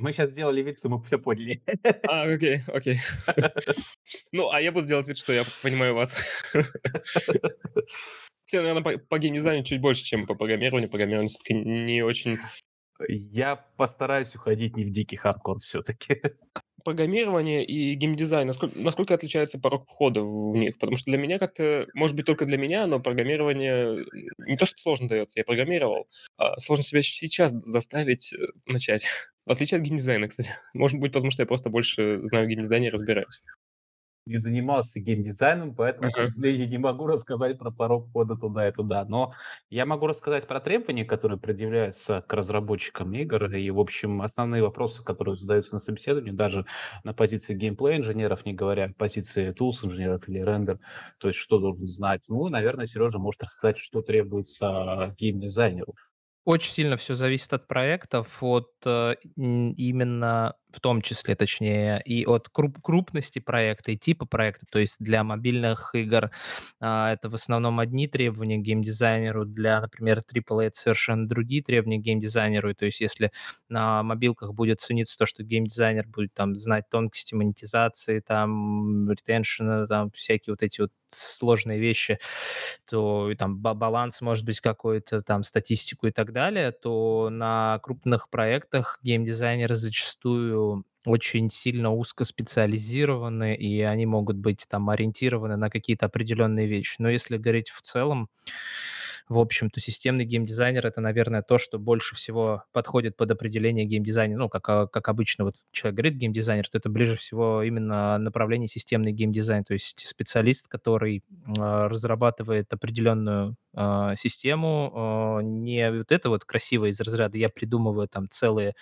Мы сейчас сделали вид, что мы все поняли. А, okay, okay. Ну, а я буду делать вид, что я понимаю вас. Тебе, наверное, по, по геймдизайну чуть больше, чем по программированию. Программирование все-таки не очень... Я постараюсь уходить не в дикий хардкор все-таки. Программирование и геймдизайн, насколько, насколько отличается порог входа в них? Потому что для меня как-то, может быть, только для меня, но программирование не то, что сложно дается, я программировал, а сложно себя сейчас заставить э, начать. В отличие от геймдизайна, кстати. Может быть, потому что я просто больше знаю геймдизайне и разбираюсь не занимался геймдизайном, поэтому, к сожалению, не могу рассказать про порог входа туда и туда. Но я могу рассказать про требования, которые предъявляются к разработчикам игр, и, в общем, основные вопросы, которые задаются на собеседовании, даже на позиции геймплей инженеров, не говоря о позиции tools инженеров или рендер, то есть что должен знать. Ну, наверное, Сережа может рассказать, что требуется геймдизайнеру. Очень сильно все зависит от проектов, от э, именно в том числе, точнее, и от круп крупности проекта, и типа проекта. То есть для мобильных игр а, это в основном одни требования к геймдизайнеру, для, например, AAA это совершенно другие требования к геймдизайнеру. И то есть если на мобилках будет цениться то, что геймдизайнер будет там знать тонкости монетизации, там, ретеншена, там, всякие вот эти вот сложные вещи, то и там баланс может быть какой-то, там, статистику и так далее, то на крупных проектах геймдизайнеры зачастую очень сильно узкоспециализированы, и они могут быть там ориентированы на какие-то определенные вещи. Но если говорить в целом, в общем-то, системный геймдизайнер — это, наверное, то, что больше всего подходит под определение геймдизайнера. Ну, как, а, как обычно вот человек говорит геймдизайнер, то это ближе всего именно направление системный геймдизайн, то есть специалист, который э, разрабатывает определенную э, систему, э, не вот это вот красиво из разряда «я придумываю там целые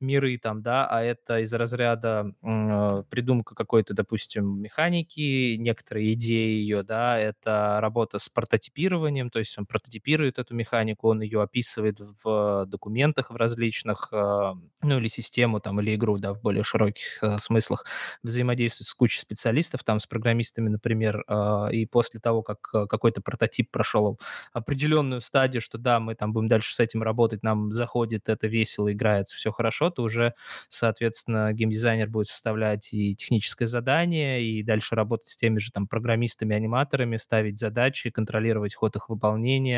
миры», там, да, а это из разряда э, придумка какой-то, допустим, механики, некоторые идеи ее, да, это работа с прототипированием, то есть он прототипирует эту механику, он ее описывает в документах в различных, э, ну, или систему там, или игру, да, в более широких э, смыслах, взаимодействует с кучей специалистов, там, с программистами, например, э, и после того, как какой-то прототип прошел определенную стадию, что да, мы там будем дальше с этим работать, нам заходит, это весело, играется, все хорошо, то уже, соответственно, геймдизайнер будет составлять и техническое задание, и дальше работать с теми же там программистами, аниматорами, ставить задачи, контролировать ход их выполнения,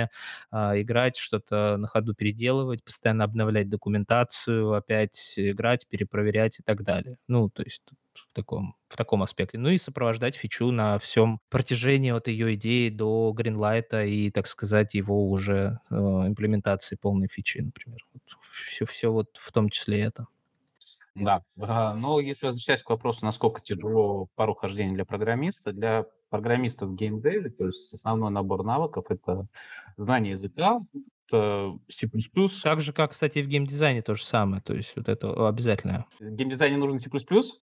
а, играть, что-то на ходу переделывать, постоянно обновлять документацию, опять играть, перепроверять и так далее. Ну, то есть в таком, в таком аспекте. Ну и сопровождать фичу на всем протяжении от ее идеи до гринлайта и, так сказать, его уже э, имплементации полной фичи, например. Вот все, все вот в том числе это. Да, а, но если возвращаясь к вопросу, насколько тяжело порог хождения для программиста, для программистов в геймдеве, то есть основной набор навыков — это знание языка, это C++. Так же, как, кстати, и в геймдизайне то же самое, то есть вот это обязательно. В геймдизайне нужен C++?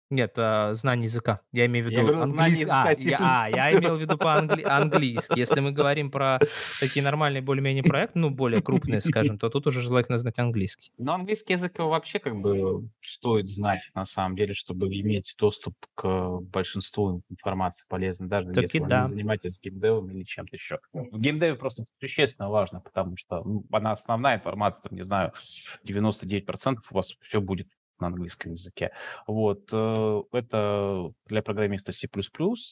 Нет, а, знание языка. Я имею в виду... Я говорю, английский. А, я, а, я имел в виду по-английски. Если мы говорим про такие нормальные более-менее проекты, ну, более крупные, скажем, то тут уже желательно знать английский. Но английский язык вообще как бы стоит знать, на самом деле, чтобы иметь доступ к большинству информации полезной, даже Таки если да. вы не занимаетесь геймдевом или чем-то еще. В геймдеве просто существенно важно, потому что ну, она основная информация, там, не знаю, 99% у вас все будет на английском языке. Вот. Э, это для программиста C++,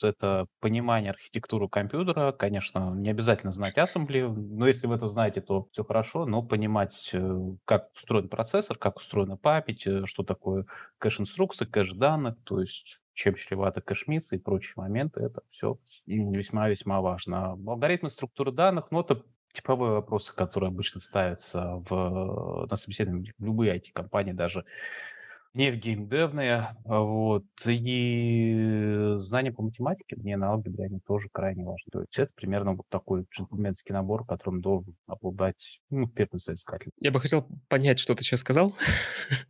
это понимание архитектуры компьютера. Конечно, не обязательно знать ассембли, но если вы это знаете, то все хорошо, но понимать, э, как устроен процессор, как устроена память, э, что такое кэш-инструкции, кэш данных, то есть чем чревато кэшмиссы и прочие моменты, это все весьма-весьма важно. Алгоритмы структуры данных, ну, это типовые вопросы, которые обычно ставятся в, на собеседовании любые IT-компании, даже не в геймдевные, а вот, и знания по математике, мне на алгебре, они тоже крайне важны. То есть это примерно вот такой джентльменский набор, которым должен обладать, ну, первый соискатель. Я бы хотел понять, что ты сейчас сказал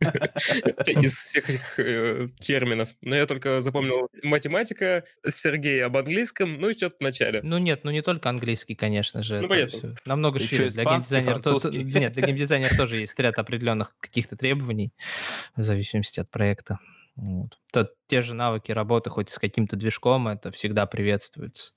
из всех этих э, терминов, но я только запомнил математика, Сергей об английском, ну и что-то в начале. Ну нет, ну не только английский, конечно же. Ну понятно. Намного шире. Для геймдизайнера... Нет, для геймдизайнера тоже есть ряд определенных каких-то требований, в зависимости зависимости от проекта. Вот. То, те же навыки работы хоть с каким-то движком, это всегда приветствуется.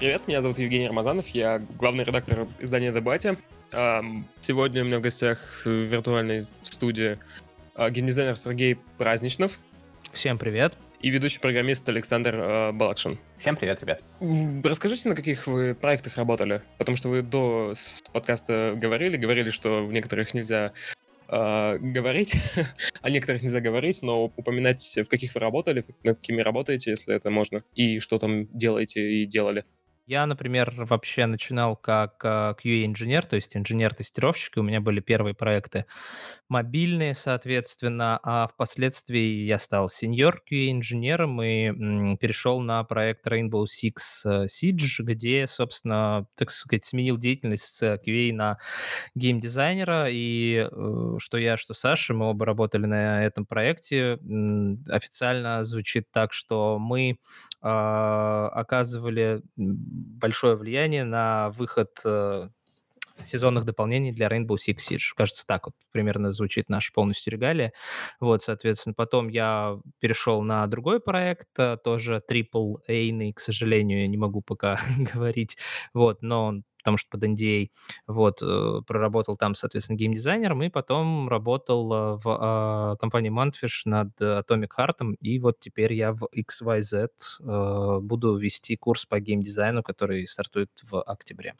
Привет, меня зовут Евгений Рамазанов, я главный редактор издания «Дебате». Сегодня у меня в гостях в виртуальной студии а, геймдизайнер Сергей Праздничнов. Всем привет. И ведущий программист Александр э, Балакшин. Всем привет, ребят. Расскажите, на каких вы проектах работали? Потому что вы до подкаста говорили, говорили, что в некоторых нельзя э, говорить, о некоторых нельзя говорить, но упоминать, в каких вы работали, над какими работаете, если это можно, и что там делаете и делали. Я, например, вообще начинал как а, QA-инженер, то есть инженер-тестировщик, и у меня были первые проекты мобильные, соответственно, а впоследствии я стал сеньор QA-инженером и перешел на проект Rainbow Six э, Siege, где, собственно, так сказать, сменил деятельность с QA на геймдизайнера, и э, что я, что Саша, мы оба работали на этом проекте, официально звучит так, что мы а, оказывали большое влияние на выход э, сезонных дополнений для Rainbow Six Siege. Кажется, так вот примерно звучит наша полностью регалия. Вот, соответственно, потом я перешел на другой проект, э, тоже Triple A, к сожалению, я не могу пока говорить, вот, но он потому что под NDA, вот, э, проработал там, соответственно, геймдизайнером, и потом работал э, в а, компании Manfish над Atomic Heart, и вот теперь я в XYZ э, буду вести курс по геймдизайну, который стартует в октябре.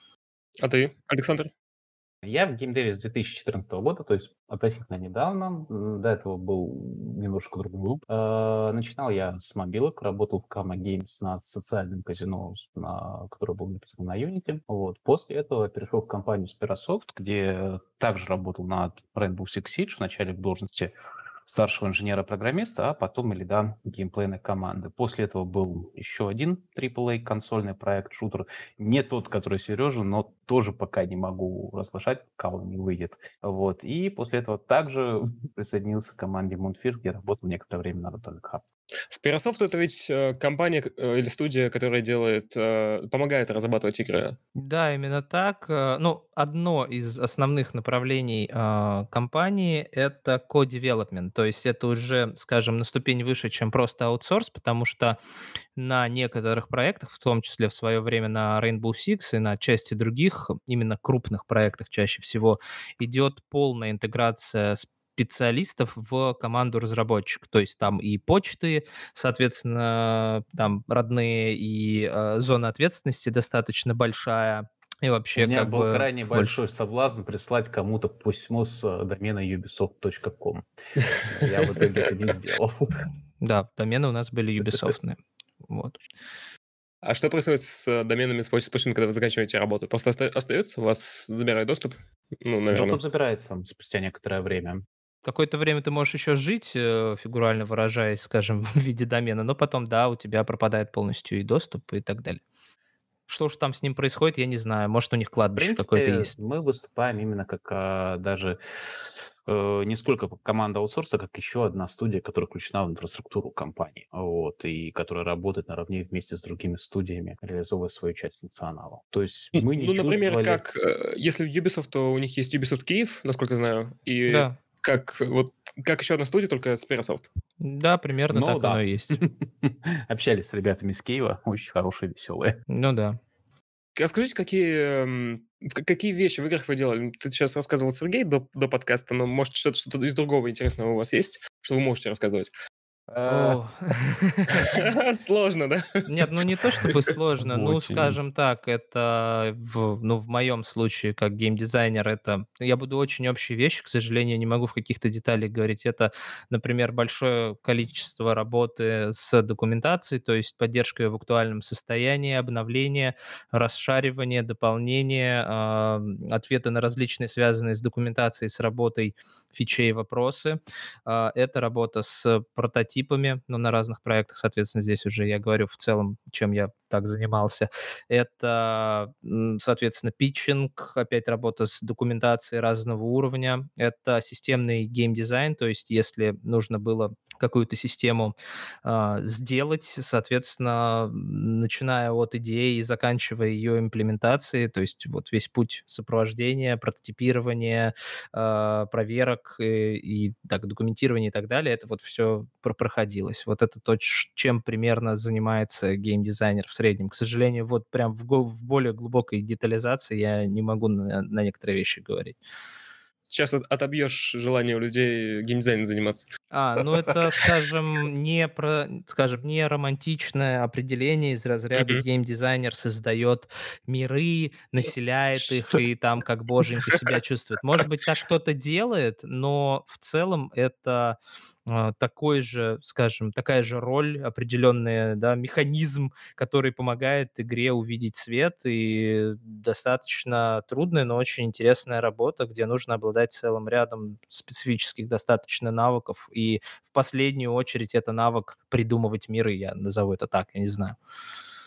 А ты, Александр? Я в геймдеве с 2014 года, то есть относительно недавно. До этого был немножко другой. Э, начинал я с мобилок, работал в Kama Games над социальным казино, на, которое было написано на Unity. Вот. После этого перешел в компанию Spirasoft, где также работал над Rainbow Six Siege, вначале в должности старшего инженера-программиста, а потом и лида геймплейной команды. После этого был еще один AAA консольный проект, шутер. Не тот, который Сережа, но тоже пока не могу разглашать, пока он не выйдет. Вот. И после этого также присоединился к команде Moonfish, где работал некоторое время на Atomic Heart. Spirasoft это ведь э, компания э, или студия, которая делает, э, помогает разрабатывать игры. Да, именно так. Ну, одно из основных направлений э, компании это co-development, то есть это уже, скажем, на ступень выше, чем просто аутсорс, потому что на некоторых проектах, в том числе в свое время на Rainbow Six и на части других, именно крупных проектах чаще всего, идет полная интеграция с специалистов в команду разработчиков. То есть там и почты, соответственно, там родные, и э, зона ответственности достаточно большая. И вообще, У меня как был бы крайне больше... большой соблазн прислать кому-то письмо с э, домена ubisoft.com. Я в итоге это не сделал. Да, домены у нас были Ubisoft. Вот. А что происходит с э, доменами с почтами, когда вы заканчиваете работу? Просто остается, у вас забирает доступ? Ну, наверное. Доступ забирается спустя некоторое время какое-то время ты можешь еще жить, э, фигурально выражаясь, скажем, в виде домена, но потом, да, у тебя пропадает полностью и доступ и так далее. Что уж там с ним происходит, я не знаю. Может, у них кладбище какое-то есть. мы выступаем именно как а, даже э, не сколько команда аутсорса, как еще одна студия, которая включена в инфраструктуру компании, вот, и которая работает наравне вместе с другими студиями, реализовывая свою часть функционала. То есть мы не Ну, например, вали... как э, если в Ubisoft, то у них есть Ubisoft Киев, насколько знаю, и да как вот как еще одна студия, только с Spirasoft. Да, примерно ну, так да. оно и есть. Общались с ребятами из Киева, очень хорошие, веселые. Ну да. Расскажите, какие, какие вещи в играх вы делали? Ты сейчас рассказывал Сергей до, до подкаста, но может что-то что из другого интересного у вас есть, что вы можете рассказывать? Э, сложно, да? Нет, ну не то чтобы сложно, ну, скажем так, это, в, ну, в моем случае, как геймдизайнер, это, я буду очень общие вещи, к сожалению, не могу в каких-то деталях говорить. Это, например, большое количество работы с документацией, то есть поддержка в актуальном состоянии, обновление, расшаривание, дополнение, э, ответы на различные связанные с документацией, с работой фичей вопросы. Э, это работа с прототипом прототипами, но на разных проектах, соответственно, здесь уже я говорю в целом, чем я так занимался. Это, соответственно, питчинг, опять работа с документацией разного уровня. Это системный геймдизайн, то есть если нужно было какую-то систему а, сделать, соответственно, начиная от идеи и заканчивая ее имплементацией, то есть вот весь путь сопровождения, прототипирования, а, проверок и, и так, документирования и так далее, это вот все проходилось. Вот это то, чем примерно занимается геймдизайнер в среднем. К сожалению, вот прям в, в более глубокой детализации я не могу на, на некоторые вещи говорить сейчас отобьешь желание у людей геймдизайном заниматься. А, ну это, скажем, не про, скажем, не романтичное определение из разряда mm-hmm. геймдизайнер создает миры, населяет их и там как боженька себя чувствует. Может быть, так кто-то делает, но в целом это такой же, скажем, такая же роль, определенный да, механизм, который помогает игре увидеть свет, и достаточно трудная, но очень интересная работа, где нужно обладать целым рядом специфических достаточно навыков, и в последнюю очередь это навык придумывать миры, я назову это так, я не знаю.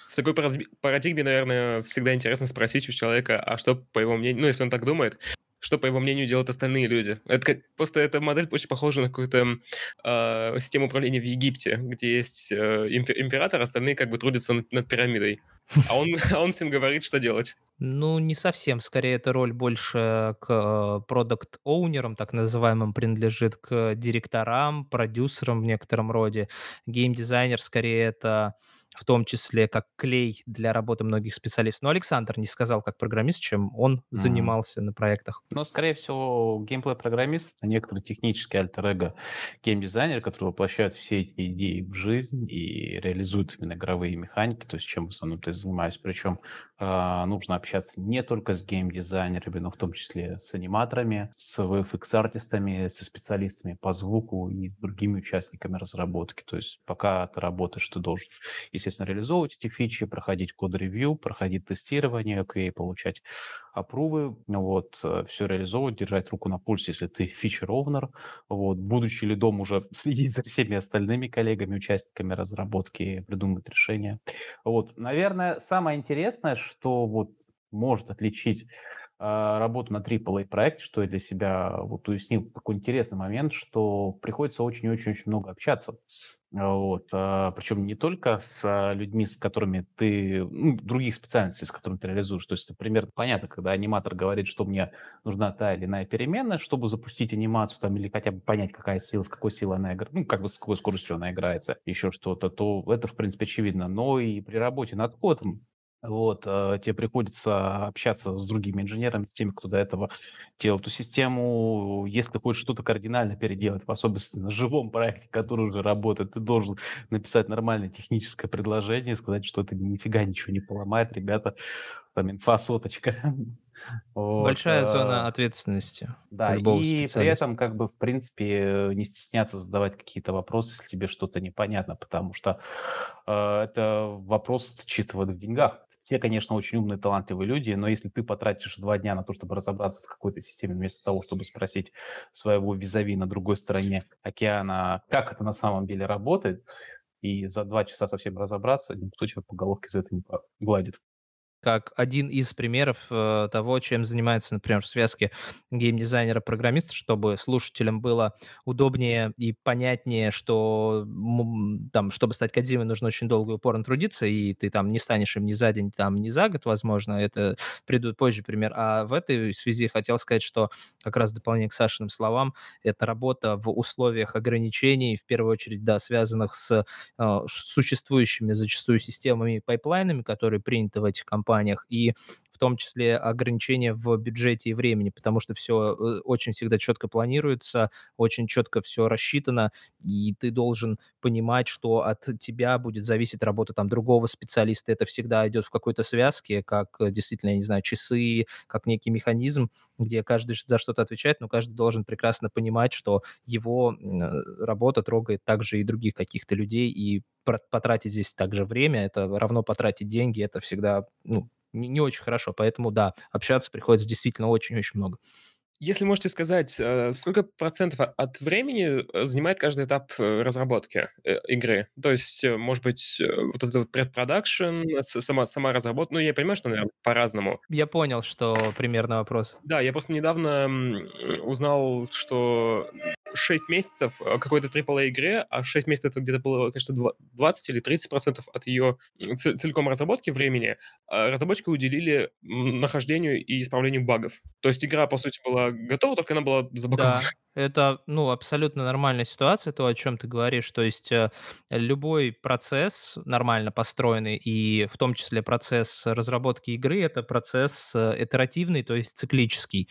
В такой парадигме, наверное, всегда интересно спросить у человека, а что, по его мнению, ну, если он так думает, что, по его мнению, делают остальные люди. Это как, просто эта модель очень похожа на какую-то э, систему управления в Египте, где есть э, император, остальные как бы трудятся над, над пирамидой. А он, а он всем говорит, что делать. Ну, не совсем. Скорее, эта роль больше к продукт-оунерам, так называемым, принадлежит к директорам, продюсерам в некотором роде. Геймдизайнер, скорее, это в том числе как клей для работы многих специалистов. Но Александр не сказал, как программист, чем он mm. занимался на проектах. Ну, скорее всего, геймплей-программист — это некоторый технический альтер-эго геймдизайнер, который воплощает все эти идеи в жизнь и реализует именно игровые механики, то есть чем в основном ты занимаюсь. Причем э, нужно общаться не только с геймдизайнерами, но в том числе с аниматорами, с VFX-артистами, со специалистами по звуку и другими участниками разработки. То есть пока ты работаешь, ты должен, если естественно, реализовывать эти фичи, проходить код-ревью, проходить тестирование, QA, получать апрувы, вот, э, все реализовывать, держать руку на пульсе, если ты фичер-овнер, вот, будучи лидом уже следить за всеми остальными коллегами, участниками разработки, придумывать решения. Вот, наверное, самое интересное, что вот может отличить работу на AAA проекте, что я для себя вот уяснил такой интересный момент, что приходится очень-очень-очень много общаться. Вот. А, Причем не только с людьми, с которыми ты, ну, других специальностей, с которыми ты реализуешь. То есть, например, понятно, когда аниматор говорит, что мне нужна та или иная переменная, чтобы запустить анимацию там или хотя бы понять, какая сила, с какой силой она играет, ну, как бы с какой скоростью она играется, еще что-то, то это, в принципе, очевидно. Но и при работе над кодом вот, э, тебе приходится общаться с другими инженерами, с теми, кто до этого делал эту систему. Если ты хочешь что-то кардинально переделать, в особенности на живом проекте, который уже работает, ты должен написать нормальное техническое предложение, сказать, что это нифига ничего не поломает, ребята, там инфа соточка. Вот, Большая э, зона ответственности. Да, и при этом, как бы, в принципе, не стесняться задавать какие-то вопросы, если тебе что-то непонятно, потому что э, это вопрос чисто в деньгах. Все, конечно, очень умные, талантливые люди, но если ты потратишь два дня на то, чтобы разобраться в какой-то системе, вместо того, чтобы спросить своего визави на другой стороне океана, как это на самом деле работает, и за два часа совсем разобраться, никто тебя по головке за это не гладит как один из примеров э, того, чем занимается, например, в связке геймдизайнера-программиста, чтобы слушателям было удобнее и понятнее, что там, чтобы стать кодзимой, нужно очень долго и упорно трудиться, и ты там не станешь им ни за день, там, ни за год, возможно, это придут позже пример. А в этой связи хотел сказать, что как раз дополнение к Сашиным словам, это работа в условиях ограничений, в первую очередь, да, связанных с э, существующими зачастую системами и пайплайнами, которые приняты в этих компаниях, компаниях, и в том числе ограничения в бюджете и времени, потому что все э, очень всегда четко планируется, очень четко все рассчитано, и ты должен понимать, что от тебя будет зависеть работа там другого специалиста. Это всегда идет в какой-то связке, как э, действительно, я не знаю, часы, как некий механизм, где каждый за что-то отвечает, но каждый должен прекрасно понимать, что его э, работа трогает также и других каких-то людей, и потратить здесь также время, это равно потратить деньги, это всегда ну, не, не очень хорошо. Поэтому, да, общаться приходится действительно очень-очень много. Если можете сказать, э, сколько процентов от времени э, занимает каждый этап э, разработки игры? То есть, может быть, вот этот вот предпродакшн, сама, сама разработка, ну, я понимаю, что, наверное, по-разному. Я понял, что примерно вопрос. Да, я просто недавно узнал, что 6 месяцев э, какой-то AAA игре, а 6 месяцев это где-то было, конечно, 20 или 30 процентов от ее целиком разработки времени, а разработчики уделили нахождению и исправлению багов. То есть игра, по сути, была готова, только она была забагована. Да, это, ну, абсолютно нормальная ситуация, то, о чем ты говоришь. То есть э, любой процесс нормально построенный, и в том числе процесс разработки игры, это процесс э, итеративный, то есть циклический.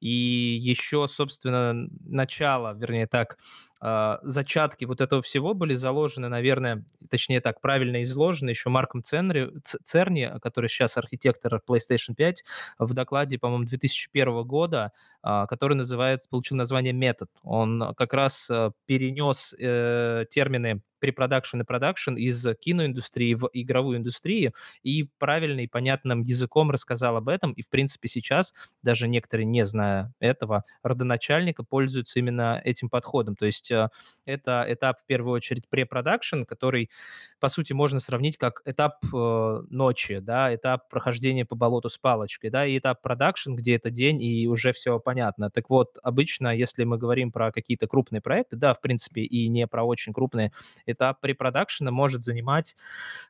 И еще, собственно, начало, вернее так, э, зачатки вот этого всего были заложены, наверное, точнее так, правильно изложены еще Марком Церни, Церни который сейчас архитектор PlayStation 5, в докладе, по-моему, 2001 года, э, который называется, получил название метод. Он как раз э, перенес э, термины preproduction и production из киноиндустрии в игровую индустрию и правильно и понятным языком рассказал об этом. И, в принципе, сейчас, даже некоторые, не зная этого, родоначальника пользуются именно этим подходом. То есть э, это этап, в первую очередь, preproduction, который, по сути, можно сравнить как этап э, ночи, да, этап прохождения по болоту с палочкой, да, и этап production, где это день, и уже все понятно. Так вот, обычно, если мы говорим про какие-то крупные проекты, да, в принципе, и не про очень крупные, этап preproduction-а может занимать,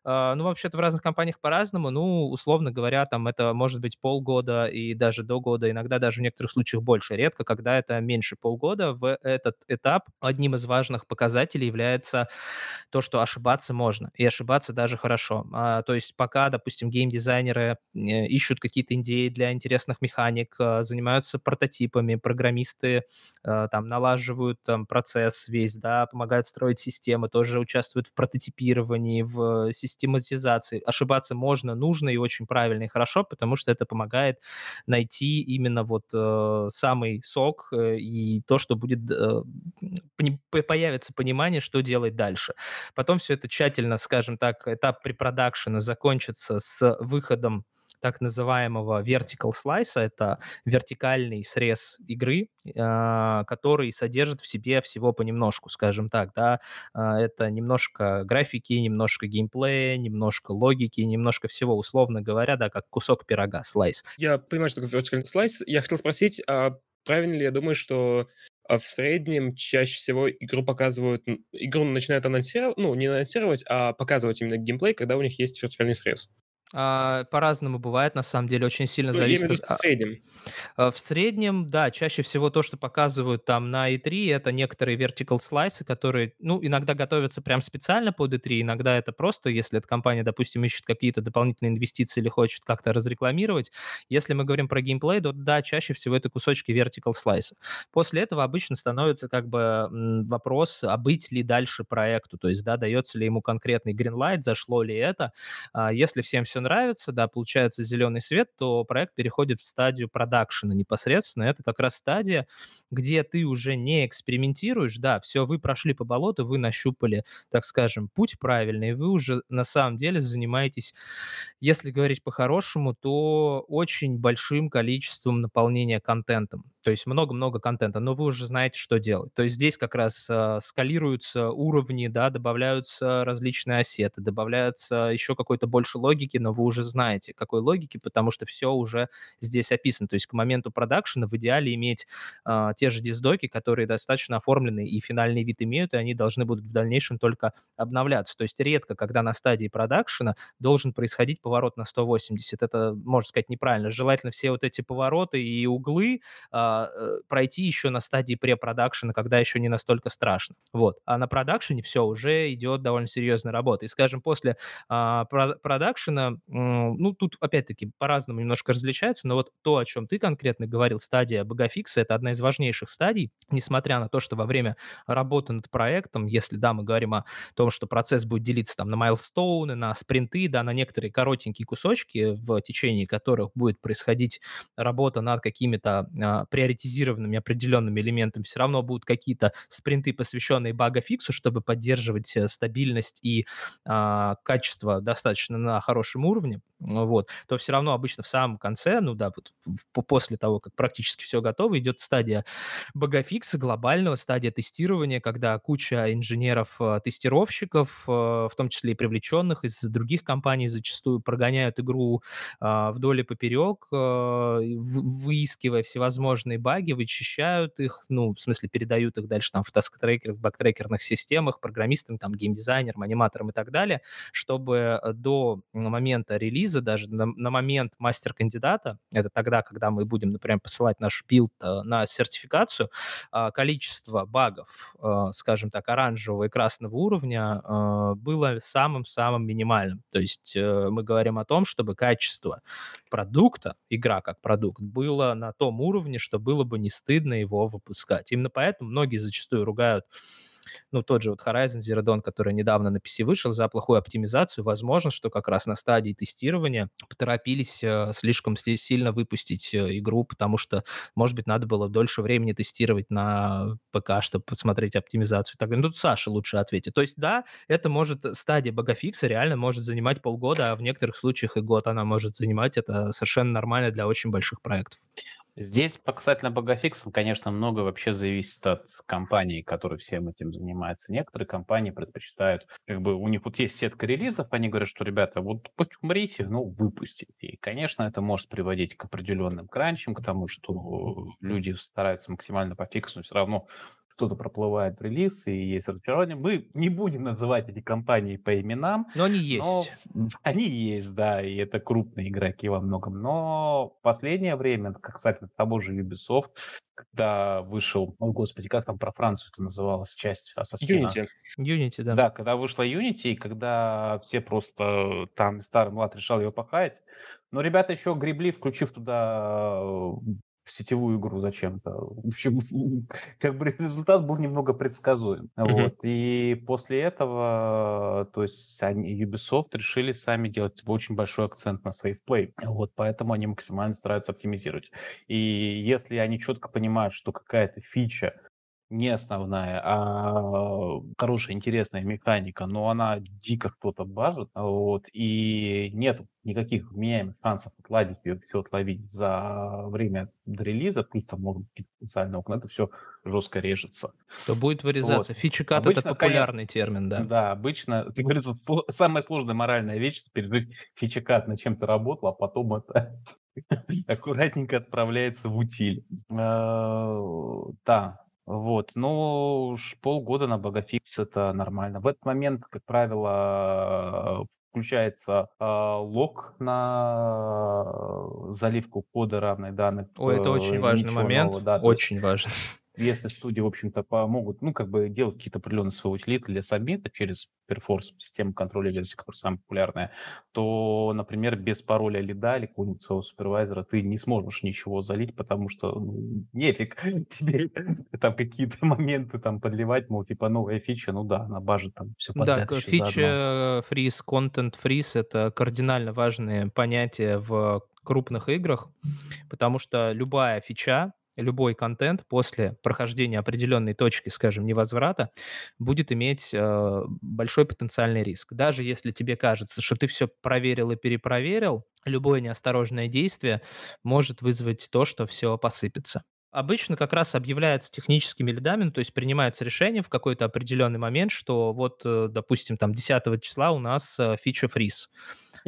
э, ну, вообще-то в разных компаниях по-разному, ну, условно говоря, там это может быть полгода и даже до года, иногда даже в некоторых случаях больше. Редко, когда это меньше полгода. В этот этап одним из важных показателей является то, что ошибаться можно, и ошибаться даже хорошо. А, то есть пока, допустим, геймдизайнеры э, ищут какие-то идеи для интересных механик, э, занимаются прототипами, программисты э, там налаживают там процесс весь, да, помогают строить системы, тоже тоже участвуют в прототипировании, в систематизации. Ошибаться можно, нужно и очень правильно и хорошо, потому что это помогает найти именно вот э, самый сок э, и то, что будет э, появится понимание, что делать дальше. Потом все это тщательно, скажем так, этап препродакшена закончится с выходом так называемого vertical slice, это вертикальный срез игры, а, который содержит в себе всего понемножку, скажем так, да, а, это немножко графики, немножко геймплея, немножко логики, немножко всего, условно говоря, да, как кусок пирога, слайс. Я понимаю, что такое vertical slice. Я хотел спросить, а правильно ли я думаю, что в среднем чаще всего игру показывают, игру начинают анонсировать, ну, не анонсировать, а показывать именно геймплей, когда у них есть вертикальный срез. А, по-разному бывает, на самом деле, очень сильно Ну, зависит от... в среднем. А, в среднем, да, чаще всего то, что показывают там на E3, это некоторые vertical слайсы, которые, ну, иногда готовятся прям специально под E3, иногда это просто, если эта компания, допустим, ищет какие-то дополнительные инвестиции или хочет как-то разрекламировать. Если мы говорим про геймплей, то да, чаще всего это кусочки vertical слайса. После этого обычно становится как бы вопрос, а быть ли дальше проекту, то есть, да, дается ли ему конкретный greenlight, зашло ли это. А, если всем все все нравится, да, получается зеленый свет, то проект переходит в стадию продакшена непосредственно. Это как раз стадия, где ты уже не экспериментируешь, да, все, вы прошли по болоту, вы нащупали, так скажем, путь правильный, вы уже на самом деле занимаетесь, если говорить по-хорошему, то очень большим количеством наполнения контентом. То есть много-много контента, но вы уже знаете, что делать. То есть здесь как раз э, скалируются уровни, да, добавляются различные ассеты, добавляются еще какой-то больше логики, но вы уже знаете, какой логики, потому что все уже здесь описано. То есть к моменту продакшена в идеале иметь э, те же диздоки, которые достаточно оформлены и финальный вид имеют, и они должны будут в дальнейшем только обновляться. То есть редко, когда на стадии продакшена должен происходить поворот на 180. Это, можно сказать, неправильно. Желательно все вот эти повороты и углы э, пройти еще на стадии препродакшена, когда еще не настолько страшно. Вот. А на продакшене все, уже идет довольно серьезная работа. И, скажем, после э, продакшена ну, тут, опять-таки, по-разному немножко различается, но вот то, о чем ты конкретно говорил, стадия багафикса, это одна из важнейших стадий, несмотря на то, что во время работы над проектом, если, да, мы говорим о том, что процесс будет делиться там на майлстоуны, на спринты, да, на некоторые коротенькие кусочки, в течение которых будет происходить работа над какими-то а, приоритизированными определенными элементами, все равно будут какие-то спринты, посвященные багафиксу, чтобы поддерживать э, стабильность и а, качество достаточно на хорошем уровне, вот, то все равно обычно в самом конце, ну да, вот в, после того, как практически все готово, идет стадия багафикса глобального, стадия тестирования, когда куча инженеров-тестировщиков, э, в том числе и привлеченных из других компаний, зачастую прогоняют игру а, вдоль и поперек, э, выискивая всевозможные серьезные баги, вычищают их, ну, в смысле, передают их дальше там в task tracker-ах, bug tracker-ных системах, программистам, там, геймдизайнерам, аниматорам и так далее, чтобы э, до момента релиза, даже на, на момент master candidate-а, это тогда, когда мы будем, например, посылать наш build э, на сертификацию, э, количество багов, скажем так, оранжевого и красного уровня было самым-самым минимальным. То есть мы говорим о том, чтобы качество продукта, игра как продукт, было на том уровне, что было бы не стыдно его выпускать. Именно поэтому многие зачастую ругают ну, тот же вот Horizon Zero Dawn, который недавно на PC вышел, за плохую оптимизацию, возможно, что как раз на стадии тестирования поторопились э, слишком сильно выпустить э, игру, потому что, может быть, надо было дольше времени тестировать на ПК, чтобы посмотреть оптимизацию. Так, ну, тут Саша лучше ответит. То есть, да, это может, стадия багафикса реально может занимать полгода, а в некоторых случаях и год она может занимать. Это совершенно нормально для очень больших проектов. Здесь касательно багафиксов, конечно, много вообще зависит от компании, которая всем этим занимается. Некоторые компании предпочитают, как бы у них вот есть сетка релизов, они говорят, что, ребята, вот хоть умрите, ну, выпустите. И, конечно, это может приводить к определенным кранчам, к тому, что люди стараются максимально пофиксить, но все равно кто-то проплывает релиз, и есть разочарование. Мы не будем называть эти компании по именам. Но они есть. Но они есть, да, и это крупные игроки во многом. Но в последнее время, как, кстати, того же Ubisoft, когда вышел, о господи, как там про Францию это называлась, часть Ассасина? Unity. Unity, да. Да, когда вышла Unity, и когда все просто там старый млад решал ее пахать, но ребята еще гребли, включив туда сетевую игру зачем-то. В общем, как бы результат был немного предсказуем. Mm-hmm. Вот. И после этого, то есть они, Ubisoft решили сами делать типа, очень большой акцент на сейфплей. Вот, поэтому они максимально стараются оптимизировать. И если они четко понимают, что какая-то фича не основная, а хорошая, интересная механика, но она дико кто-то бажит, вот, и нет никаких вменяемых шансов отладить ее, все отловить за время до релиза, плюс там могут быть какие-то специальные окна, это все жестко режется. То будет вырезаться. Вот. Обычно, это популярный конечно, термин, да. Да, обычно, ты говоришь, самая сложная моральная вещь, пережить фичекат на чем-то работал, а потом это аккуратненько отправляется в утиль. А, да, вот, ну, уж полгода на Богофикс это нормально. В этот момент, как правило, включается а, лог на заливку кода равной данных. Ой, это очень важный момент, нового, да, очень важный если студии, в общем-то, помогут, ну, как бы делать какие-то определенные свои утилиты для сабмита через Perforce, систему контроля версии, которая самая популярная, то, например, без пароля лида или какого-нибудь своего супервайзера ты не сможешь ничего залить, потому что ну, нефиг тебе там какие-то моменты там подливать, мол, типа новая фича, ну да, на баже там все подряд. Да, фича, фриз, контент фриз — это кардинально важные понятия в крупных играх, потому что любая фича, любой контент после прохождения определенной точки, скажем, невозврата, будет иметь э, большой потенциальный риск. Даже если тебе кажется, что ты все проверил и перепроверил, любое неосторожное действие может вызвать то, что все посыпется. Обычно как раз объявляется техническими лидами, то есть принимается решение в какой-то определенный момент, что вот, э, допустим, там 10 числа у нас э, фича фриз.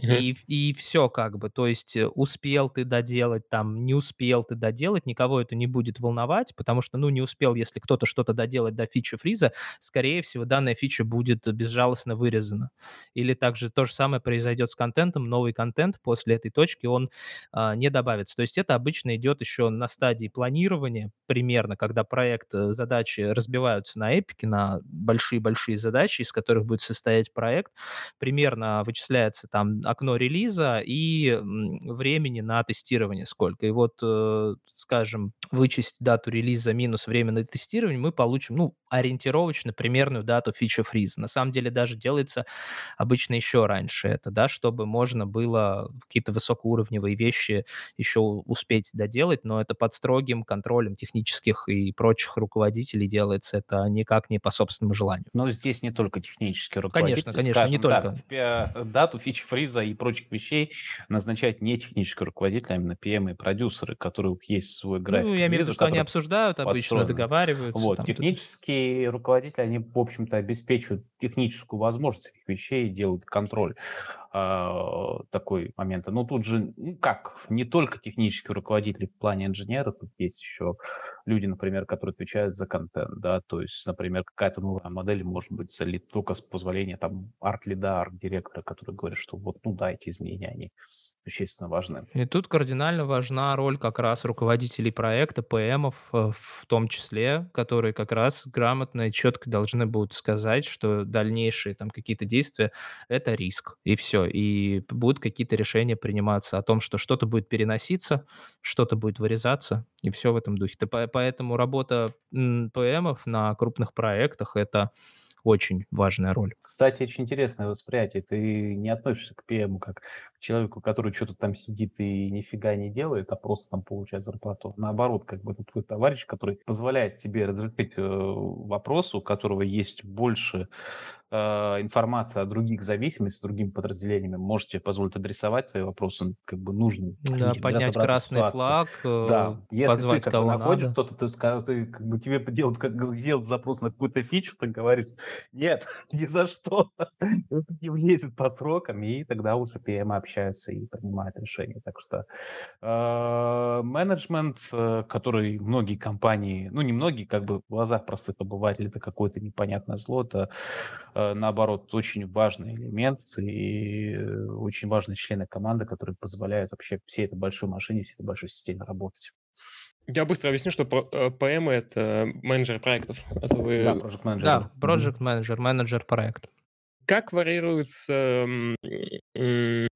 И, и все как бы, то есть э, успел ты доделать, там, не успел ты доделать, никого это не будет волновать, потому что, ну, не успел, если кто-то что-то доделать до фичи фриза, скорее всего, данная фича будет безжалостно вырезана. Или также то же самое произойдет с контентом, новый контент после этой точки, он а, не добавится. То есть это обычно идет еще на стадии планирования, примерно, когда проект, э, задачи разбиваются на эпики, на большие-большие задачи, из которых будет состоять проект, примерно вычисляется там окно релиза и времени на тестирование сколько. И вот, э, скажем, вычесть дату релиза минус время на тестирование, мы получим, ну, ориентировочно примерную дату фича фриза. На самом деле даже делается обычно еще раньше это, да, чтобы можно было какие-то высокоуровневые вещи еще успеть доделать, но это под строгим контролем технических и прочих руководителей делается, это никак не по собственному желанию. Но здесь не только технические руководители. Конечно, конечно, скажем, не только. Да, дату фичи фриза и прочих вещей назначать не технический руководитель, а именно PM и продюсеры, которые есть свой график. Ну, я имею в виду, что они обсуждают обычно, договариваются. Вот, технические руководители, они, в общем-то, обеспечивают техническую возможность этих вещей, делают контроль. Э, такой момент. Но тут же, ну как, не только технические руководители в плане инженера, тут есть еще люди, например, которые отвечают за контент, да, то есть, например, какая-то новая модель может быть залит только с позволения там арт-лида, арт-директора, который говорит, что вот, ну да, эти изменения, они существенно важны. И тут кардинально важна роль как раз руководителей проекта, ПМов э, в том числе, которые как раз грамотно и четко должны будут сказать, что дальнейшие там какие-то действия — это риск, и все. И будут какие-то решения приниматься о том, что что-то будет переноситься, что-то будет вырезаться, и все в этом духе. Поэтому работа ПМов на крупных проектах — это очень важная роль. Кстати, очень интересное восприятие. Ты не относишься к PM как человеку, который что-то там сидит и нифига не делает, а просто там получает зарплату. Наоборот, как бы это твой товарищ, который позволяет тебе разрешить э, вопрос, у которого есть больше э, информации о других зависимостях, другими подразделениями, можете позволить адресовать твои вопросы как бы нужным Да, людям, поднять красный флаг, да. Э, Если позвать ты как бы находишь кто-то, ты, ты как бы тебе делают, как, делают запрос на какую-то фичу, ты говоришь, нет, ни за что, не влезет по срокам, и тогда уже PM общаются и принимают решения. Так что э, менеджмент, э, который многие компании, ну не многие, как бы в глазах простых обывателей это какое-то непонятное зло, это э, наоборот очень важный элемент и э, очень важные члены команды, которые позволяют вообще всей этой большой машине, всей этой большой системе работать. Я быстро объясню, что PM — это менеджер проектов. Это вы... Да, project manager. Да, project manager, менеджер проекта. Как варьируется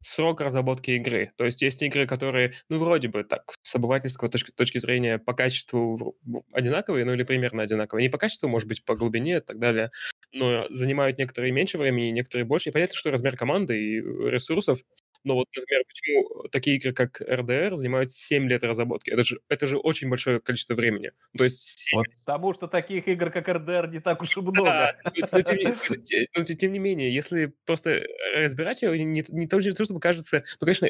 срок разработки игры? То есть есть игры, которые, ну, вроде бы так, с обывательского точки, точки зрения по качеству одинаковые, ну, или примерно одинаковые. Не по качеству, может быть, по глубине и так далее, но занимают некоторые меньше времени, некоторые больше. И понятно, что размер команды и ресурсов но вот, например, почему такие игры, как РДР, занимают 7 лет разработки? Это же, это же очень большое количество времени. То есть 7... Вот потому что таких игр, как РДР, не так уж и много. Да, но, тем, но, тем не менее, если просто разбирать ее, не, не то, чтобы кажется... Ну, конечно,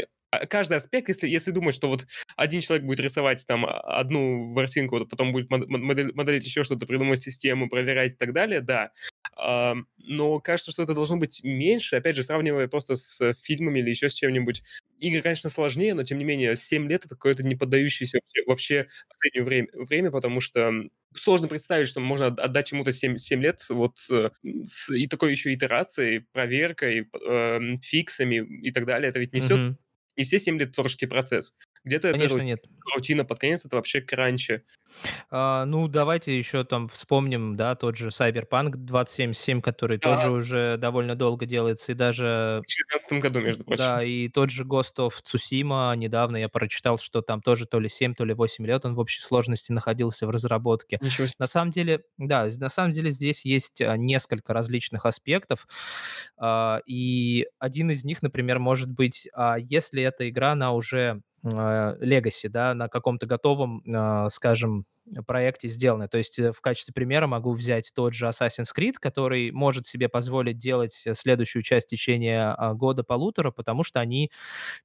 каждый аспект, если, если думать, что вот один человек будет рисовать там одну ворсинку, потом будет модель, моделить еще что-то, придумать систему, проверять и так далее, да. А, но кажется, что это должно быть меньше, опять же, сравнивая просто с фильмами или еще с чем-нибудь. Игры, конечно, сложнее, но тем не менее 7 лет — это какое-то не поддающееся вообще, вообще последнее время, время, потому что сложно представить, что можно отдать чему-то 7, 7 лет вот э, с, и такой еще итерацией, проверкой, э, фиксами и так далее. Это ведь не mm-hmm. Не все 7 лет творческий процесс. Где-то Конечно, это нет. рутина, под конец это вообще кранчи. А, ну, давайте еще там вспомним, да, тот же Cyberpunk 2077, который Да. тоже уже довольно долго делается, и даже... В 2014 году, между прочим. Да, и тот же Ghost of Tsushima, недавно я прочитал, что там тоже то ли 7, то ли 8 лет он в общей сложности находился в разработке. Ничего себе. На самом деле, да, на самом деле здесь есть а, несколько различных аспектов, а, и один из них, например, может быть, а если эта игра, она уже легаси, да, на каком-то готовом, а, скажем, проекте сделаны. То есть э, в качестве примера могу взять тот же Assassin's Creed, который может себе позволить делать э, следующую часть в течение а, года-полутора, потому что они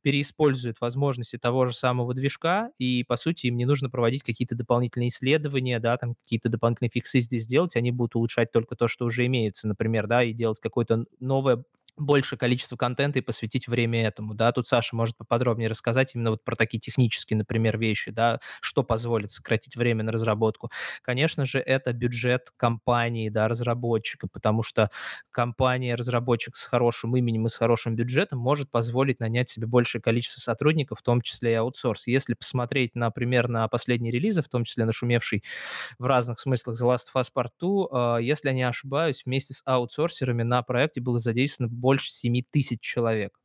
переиспользуют возможности того же самого движка, и, по сути, им не нужно проводить какие-то дополнительные исследования, да, там какие-то дополнительные фиксы здесь делать, они будут улучшать только то, что уже имеется, например, да, и делать какое-то новое большее количество контента и посвятить время этому, да, тут Саша может поподробнее рассказать именно вот про такие технические, например, вещи, да, что позволит сократить время на разработку. Конечно же, это бюджет компании, да, разработчика, потому что компания-разработчик с хорошим именем и с хорошим бюджетом может позволить нанять себе большее количество сотрудников, в том числе и аутсорс. Если посмотреть, например, на последние релизы, в том числе нашумевший в разных смыслах The Last of Us Part 2, э, если я не ошибаюсь, вместе с аутсорсерами на проекте было задействовано больше 7 тысяч человек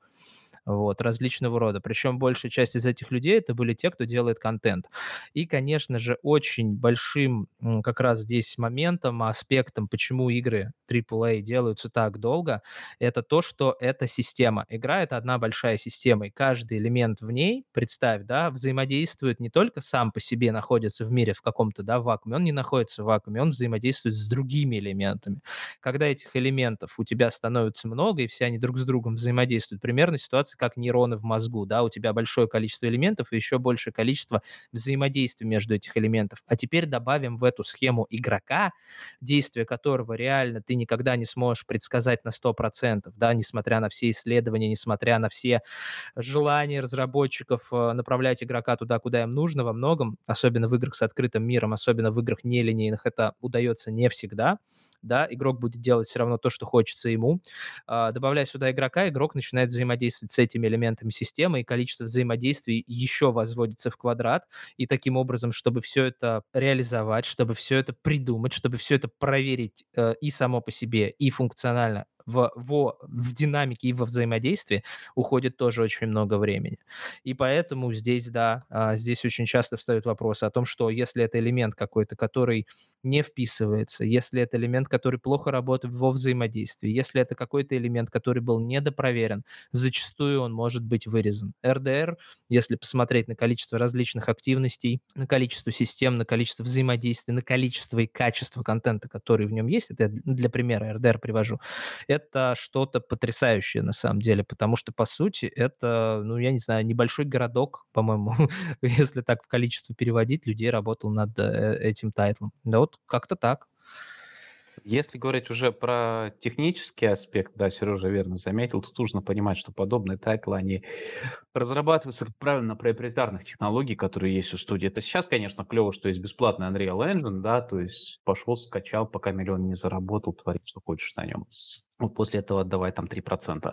вот, различного рода. Причем большая часть из этих людей это были те, кто делает контент. И, конечно же, очень большим как раз здесь моментом, аспектом, почему игры AAA делаются так долго, это то, что это система. Игра — это одна большая система, и каждый элемент в ней, представь, да, взаимодействует не только сам по себе находится в мире в каком-то, да, вакууме, он не находится в вакууме, он взаимодействует с другими элементами. Когда этих элементов у тебя становится много, и все они друг с другом взаимодействуют, примерно ситуация ситуация как нейроны в мозгу, да, у тебя большое количество элементов и еще большее количество взаимодействия между этих элементов. А теперь добавим в эту схему игрока, действие которого реально ты никогда не сможешь предсказать на 100%, да, несмотря на все исследования, несмотря на все желания разработчиков э, направлять игрока туда, куда им нужно во многом, особенно в играх с открытым миром, особенно в играх нелинейных, это удается не всегда, да, игрок будет делать все равно то, что хочется ему. А, добавляя сюда игрока, игрок начинает взаимодействовать с этими элементами системы, и количество взаимодействий еще возводится в квадрат, и таким образом, чтобы все это реализовать, чтобы все это придумать, чтобы все это проверить э, и само по себе, и функционально, в, во, в динамике и во взаимодействии уходит тоже очень много времени. И поэтому здесь, да, а, здесь очень часто встают вопросы о том, что если это элемент какой-то, который не вписывается, если это элемент, который плохо работает во взаимодействии, если это какой-то элемент, который был недопроверен, зачастую он может быть вырезан. РДР, если посмотреть на количество различных активностей, на количество систем, на количество взаимодействий, на количество и качество контента, который в нем есть, это я для примера RDR привожу, это что-то потрясающее на самом деле, потому что, по сути, это, ну, я не знаю, небольшой городок, по-моему, если так в количество переводить, людей работал над э, этим title-ом. Да вот как-то так. Если говорить уже про технический аспект, да, Сережа верно заметил, тут нужно понимать, что подобные title-ы, они разрабатываются, как правило, на проприетарных технологиях, которые есть у студии. Это сейчас, конечно, клево, что есть бесплатный Unreal Engine, да, то есть пошел, скачал, пока миллион не заработал, твори, что хочешь на нем. Вот после этого отдавай там 3%.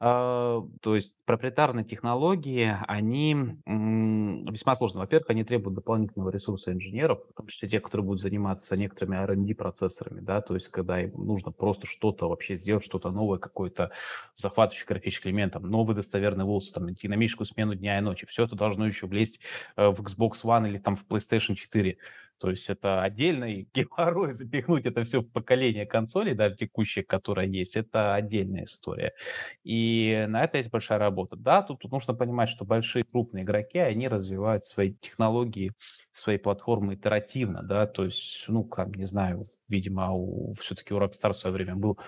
А, то есть проприетарные технологии, они весьма сложны. Во-первых, они требуют дополнительного ресурса инженеров, в том числе тех, которые будут заниматься некоторыми R&D процессорами, да, то есть когда им нужно просто что-то вообще сделать, что-то новое, какой-то захватывающий графический элемент, там, новый достоверный волос, там, динамическую смену дня и ночи. Все это должно еще влезть э, в Xbox One или там в PlayStation 4. То есть это отдельный геморрой запихнуть это все в поколение консолей, да, текущее, которое есть, это отдельная история. И на это есть большая работа. Да, тут, тут нужно понимать, что большие крупные игроки, они развивают свои технологии, свои платформы итеративно, да, то есть, ну, как, не знаю, видимо, у, все-таки у Rockstar в свое время был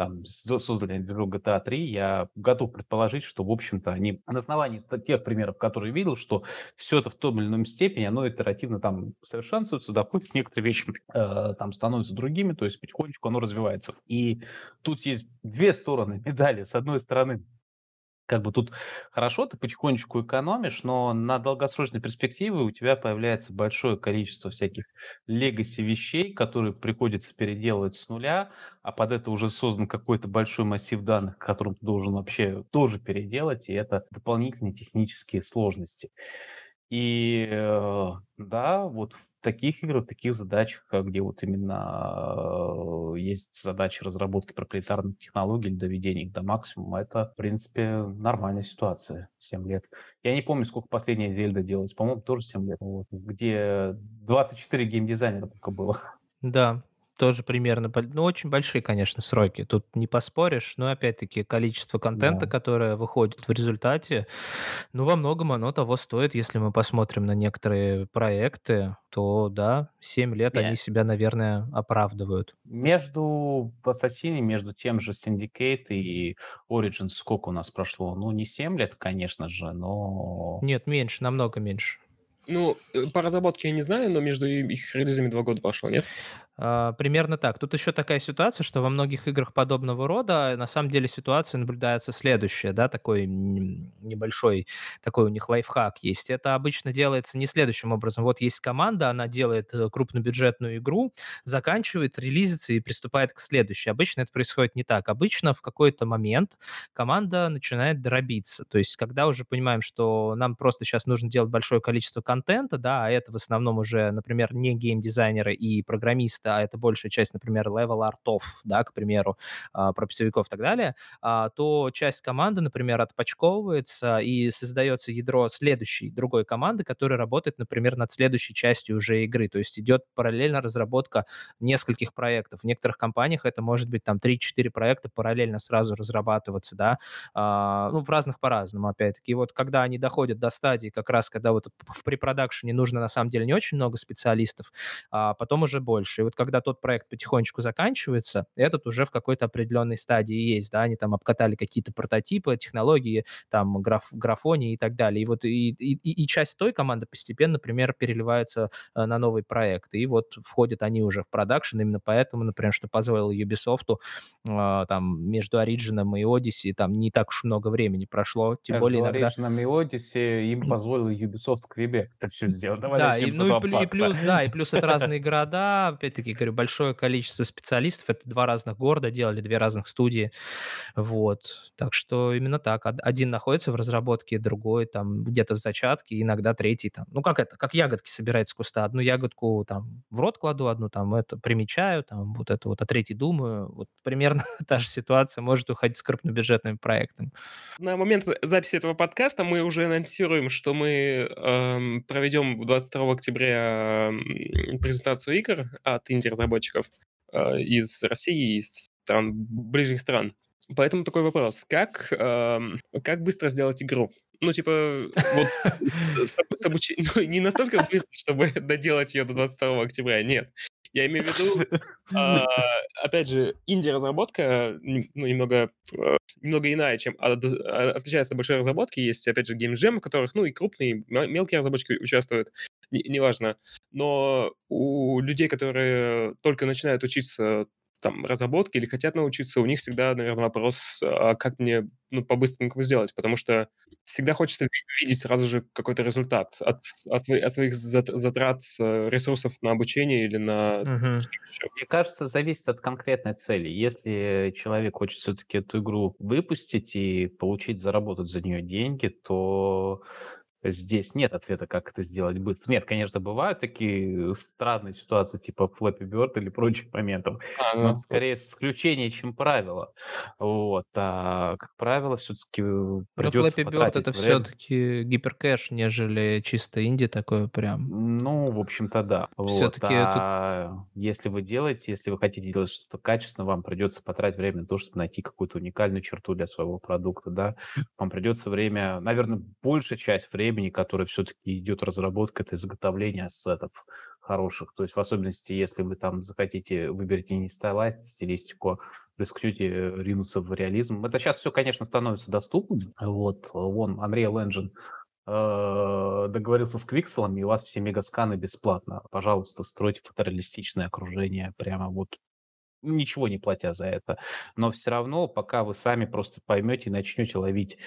там, создали движок GTA 3, я готов предположить, что, в общем-то, они на основании тех примеров, которые видел, что все это в том или ином степени, оно итеративно там совершенствуется, доходит, некоторые вещи э, там становятся другими, то есть потихонечку оно развивается. И тут есть две стороны медали. С одной стороны, как бы тут хорошо, ты потихонечку экономишь, но на долгосрочной перспективе у тебя появляется большое количество всяких легаси вещей, которые приходится переделывать с нуля, а под это уже создан какой-то большой массив данных, который ты должен вообще тоже переделать, и это дополнительные технические сложности. И э, да, вот таких играх, в таких задачах, а, где вот именно э, есть задача разработки проприетарных технологий или доведения их до максимума, это, в принципе, нормальная ситуация. 7 лет. Я не помню, сколько последняя Зельда делалась. По-моему, тоже 7 лет. Вот, где 24 геймдизайнера только было. Да, тоже примерно, ну, очень большие, конечно, сроки. Тут не поспоришь, но опять-таки количество контента, Да. которое выходит в результате, ну, во многом оно того стоит. Если мы посмотрим на некоторые проекты, то да, 7 лет они Не, себя, наверное, оправдывают. между Assassin, между тем же Syndicate и Origins сколько у нас прошло? Ну, не 7 лет, конечно же, но... Нет, меньше, намного меньше. Ну, э, по разработке я не знаю, но между их релизами два года прошло, нет? А, примерно так. Тут еще такая ситуация, что во многих играх подобного рода на самом деле ситуация наблюдается следующая, да, такой небольшой, такой у них лайфхак есть. Это обычно делается не следующим образом. Вот есть команда, она делает э, крупнобюджетную игру, заканчивает, релизится и приступает к следующей. Обычно это происходит не так. Обычно в какой-то момент команда начинает дробиться. То есть когда уже понимаем, что нам просто сейчас нужно делать большое количество контента, да, а это в основном уже, например, не геймдизайнеры и программисты, а это большая часть, например, level артов, да, к примеру, а, про и так далее, а, то часть команды, например, отпочковывается и создается ядро следующей, другой команды, которая работает, например, над следующей частью уже игры. То есть идет параллельно разработка нескольких проектов. В некоторых компаниях это может быть там 3-4 проекта параллельно сразу разрабатываться, да, а, ну, в разных по-разному, опять-таки. И вот когда они доходят до стадии, как раз когда вот в препродакшене нужно на самом деле не очень много специалистов, а потом уже больше. И вот когда тот проект потихонечку заканчивается, этот уже в какой-то определенной стадии есть, да, они там обкатали какие-то прототипы, технологии, там, граф, графоний и так далее. И вот и, и, и часть той команды постепенно, например, переливается э, на новый проект. И вот входят они уже в продакшн, именно поэтому, например, что позволило Ubisoft э, там между Origin и Odyssey там не так уж много времени прошло, тем Между более иногда... Origin и Odyssey им позволил Ubisoft Quebec это все сделать. Давай да, и, ну и, и плюс, да, и плюс это разные города, опять-таки, говорю, большое количество специалистов, это два разных города делали, две разных студии, вот, так что именно так, Од- один находится в разработке, другой там где-то в зачатке, иногда третий там, ну как это, как ягодки собирать с куста, одну ягодку там в рот кладу, одну там это примечаю, там вот это вот, а третий думаю, вот примерно та же ситуация может уходить с крупнобюджетными проектами. На момент записи этого подкаста мы уже анонсируем, что мы эм, проведем 22 октября презентацию игр от инди-разработчиков э, из России и из стран, ближних стран. Поэтому такой вопрос. Как, эм, как быстро сделать игру? Ну, типа, вот с, с обучением... Ну, не настолько быстро, чтобы доделать ее до 22 октября, нет. Я имею в виду, а, опять же, инди-разработка ну, немного, э, немного иная, чем от, а, отличается от большой разработки. Есть, опять же, геймджем, в которых, ну, и крупные, мелкие разработчики участвуют, неважно. Но у людей, которые только начинают учиться там разработки или хотят научиться, у них всегда, наверное, вопрос, а как мне ну, по-быстренькому сделать, потому что всегда хочется видеть сразу же какой-то результат от, от, своих, от своих затрат э, ресурсов на обучение или на... Мгм. Мне кажется, зависит от конкретной цели. Если человек хочет все-таки эту игру выпустить и получить, заработать за нее деньги, то Здесь нет ответа, как это сделать быстро. Нет, конечно, бывают такие странные ситуации, типа Flappy Bird или прочих моментов, А, но ну, это скорее исключение, чем правило. Вот. А, как правило, все-таки Но придется Flappy Bird потратить это все-таки гиперкэш, нежели чисто инди такое прям. Ну, в общем-то, да. Вот. Все-таки тут А если вы делаете, если вы хотите делать что-то качественно, вам придется потратить время на то, чтобы найти какую-то уникальную черту для своего продукта, да. Вам придется время, наверное, большая часть времени, которая все-таки идет разработка, это изготовление ассетов хороших. То есть, в особенности, если вы там захотите, выберете не стайлайст, стилистику, рискнете ринуться в реализм. Это сейчас все, конечно, становится доступным. Вот, вон, Unreal Engine э, договорился с Квикселом, и у вас все мегасканы бесплатно. Пожалуйста, стройте фотореалистичное окружение прямо вот ничего не платя за это. Но все равно, пока вы сами просто поймете и начнете ловить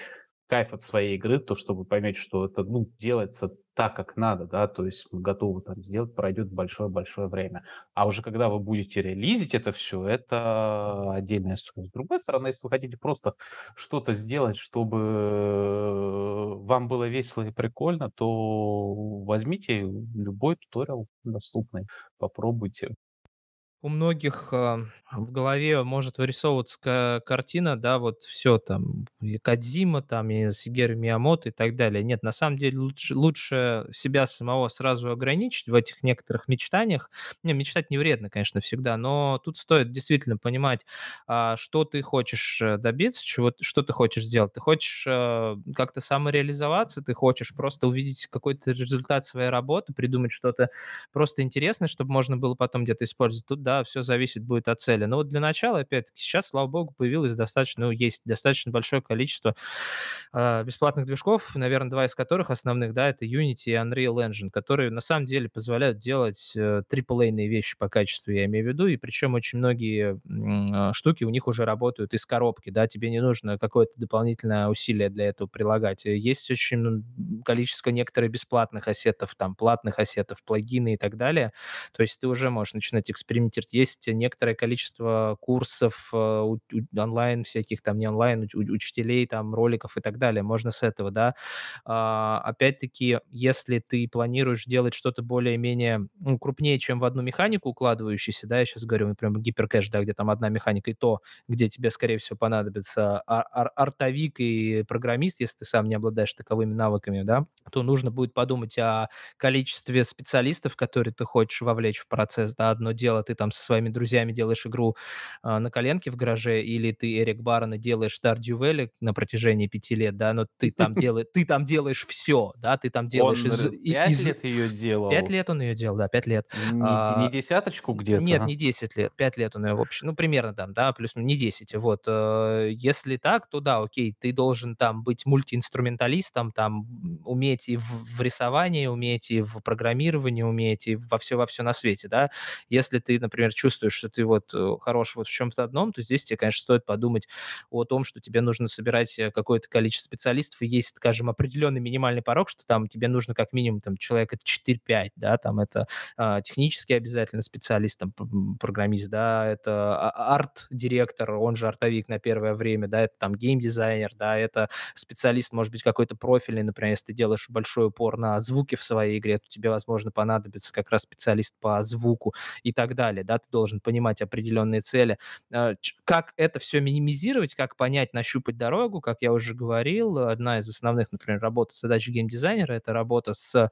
кайф от своей игры, то, что вы поймете, что это ну, делается так, как надо, да, то есть мы готовы там сделать, пройдет большое-большое время. А уже когда вы будете релизить это все, это отдельная история. С другой стороны, если вы хотите просто что-то сделать, чтобы вам было весело и прикольно, то возьмите любой туториал доступный, попробуйте у многих а, в голове может вырисовываться ка- картина, да, вот все там, и Кодзима, там, и Сигеру Миямото и так далее. Нет, на самом деле лучше, лучше себя самого сразу ограничить в этих некоторых мечтаниях. Не, мечтать не вредно, конечно, всегда, но тут стоит действительно понимать, а, что ты хочешь э, добиться, чего, что ты хочешь сделать. Ты хочешь э, как-то самореализоваться, ты хочешь просто увидеть какой-то результат своей работы, придумать что-то просто интересное, чтобы можно было потом где-то использовать. Тут, да, все зависит будет от цели. Но вот для начала, опять-таки, сейчас, слава богу, появилось достаточно, ну, есть достаточно большое количество э, бесплатных движков, наверное, два из которых основных, да, это Unity и Unreal Engine, которые на самом деле позволяют делать э, AAA-ные вещи по качеству, я имею в виду, и причем очень многие м, штуки у них уже работают из коробки, да, тебе не нужно какое-то дополнительное усилие для этого прилагать. Есть очень количество некоторых бесплатных ассетов, там, платных ассетов, плагины и так далее, то есть ты уже можешь начинать экспериментировать. Есть некоторое количество курсов э, онлайн, всяких там не онлайн, учителей, там, роликов и так далее. Можно с этого, да. А, опять-таки, если ты планируешь делать что-то более-менее ну, крупнее, чем в одну механику укладывающуюся, да, я сейчас говорю, например, гиперкэш, да, где там одна механика, и то, где тебе, скорее всего, понадобится ар- ар- артовик и программист, если ты сам не обладаешь таковыми навыками, да, то нужно будет подумать о количестве специалистов, которые ты хочешь вовлечь в процесс, да, одно дело, ты там там со своими друзьями делаешь игру а, на коленке в гараже, или ты Эрик Барон и делаешь Stardew Valley на протяжении пяти лет, да, но ты там делаешь, ты там делаешь все, да, ты там делаешь... Он пять лет ее делал? Пять лет он ее делал, да, пять лет. Не, а, не десяточку где-то? Нет, не десять лет, пять лет он ее в общем, ну, примерно там, да, плюс, ну, не десять, вот. Э, если так, то да, окей, ты должен там быть мультиинструменталистом, там, уметь и в, в рисовании, уметь и в программировании, уметь и во все, во все на свете, да. Если ты, например, чувствуешь, что ты вот э, хорош вот в чем-то одном, то здесь тебе, конечно, стоит подумать о том, что тебе нужно собирать э, какое-то количество специалистов, и есть, скажем, определенный минимальный порог, что там тебе нужно как минимум там человека 4-5, да, там это а, технически обязательно специалист, там, программист, да, это а, арт-директор, он же артовик на первое время, да, это там геймдизайнер, да, это специалист, может быть, какой-то профильный, например, если ты делаешь большой упор на звуки в своей игре, то тебе, возможно, понадобится как раз специалист по звуку и так далее, да, ты должен понимать определенные цели. А, как это все минимизировать, как понять, нащупать дорогу, как я уже говорил, одна из основных, например, работ задач геймдизайнера — это работа с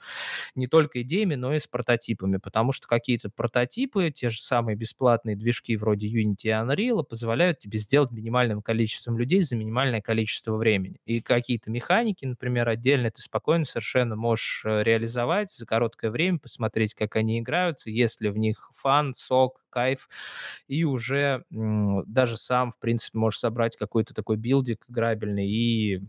не только идеями, но и с прототипами, потому что какие-то прототипы, те же самые бесплатные движки вроде Unity и Unreal позволяют тебе сделать минимальным количеством людей за минимальное количество времени. И какие-то механики, например, отдельно ты спокойно совершенно можешь э, реализовать за короткое время, посмотреть, как они играются, если в них фан, сок, кайф, и уже даже сам, в принципе, можешь собрать какой-то такой билдик играбельный и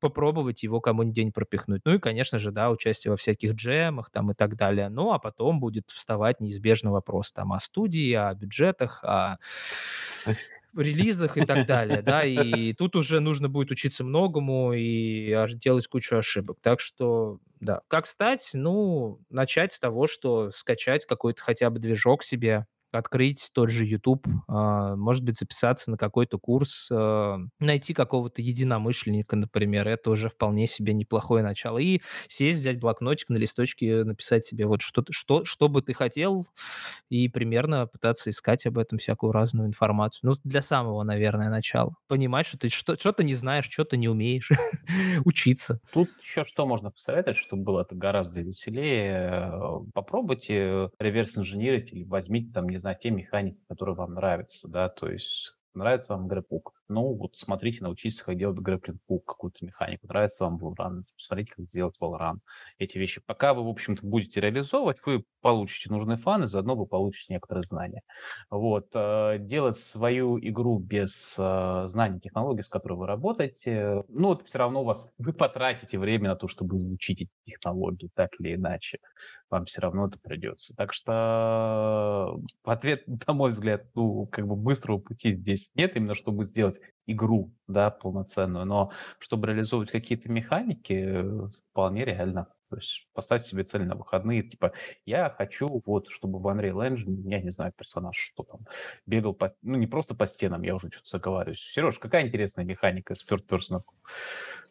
попробовать его кому-нибудь день пропихнуть. Ну и, конечно же, да, участие во всяких джемах там и так далее. Ну, а потом будет вставать неизбежный вопрос там о студии, о бюджетах, о релизах и так далее, да, и тут уже нужно будет учиться многому и делать кучу ошибок. Так что, да, как стать? Ну, начать с того, что скачать какой-то хотя бы движок себе, открыть тот же YouTube, а, может быть, записаться на какой-то курс, а, найти какого-то единомышленника, например, это уже вполне себе неплохое начало. И сесть, взять блокнотик, на листочке написать себе вот что, что, что бы ты хотел, и примерно пытаться искать об этом всякую разную информацию. Ну, для самого, наверное, начала. Понимать, что ты что, что-то не знаешь, что-то не умеешь, учиться. Тут еще что можно посоветовать, чтобы было это гораздо веселее. Попробуйте реверс-инженерить или возьмите там, не знаю, те механики, которые вам нравятся, да, то есть нравится вам грэпук, ну, вот смотрите, научитесь как делать грэпплинг-пук, какую-то механику. Нравится вам Valorant, посмотрите, как сделать Valorant. Эти вещи. Пока вы, в общем-то, будете реализовывать, вы получите нужные фаны, заодно вы получите некоторые знания. Вот. Э, делать свою игру без э, знаний технологий, с которой вы работаете, ну, это все равно у вас, вы потратите время на то, чтобы изучить эти технологии, так или иначе. Вам все равно это придется. Так что ответ, на мой взгляд, ну, как бы быстрого пути здесь нет, именно чтобы сделать игру, да, полноценную, но чтобы реализовывать какие-то механики, вполне реально. То есть поставить себе цель на выходные, типа, я хочу вот, чтобы в Unreal Engine, я не знаю, персонаж, что там, бегал по, ну, не просто по стенам, я уже что-то заговариваюсь. Сереж, какая интересная механика с third person?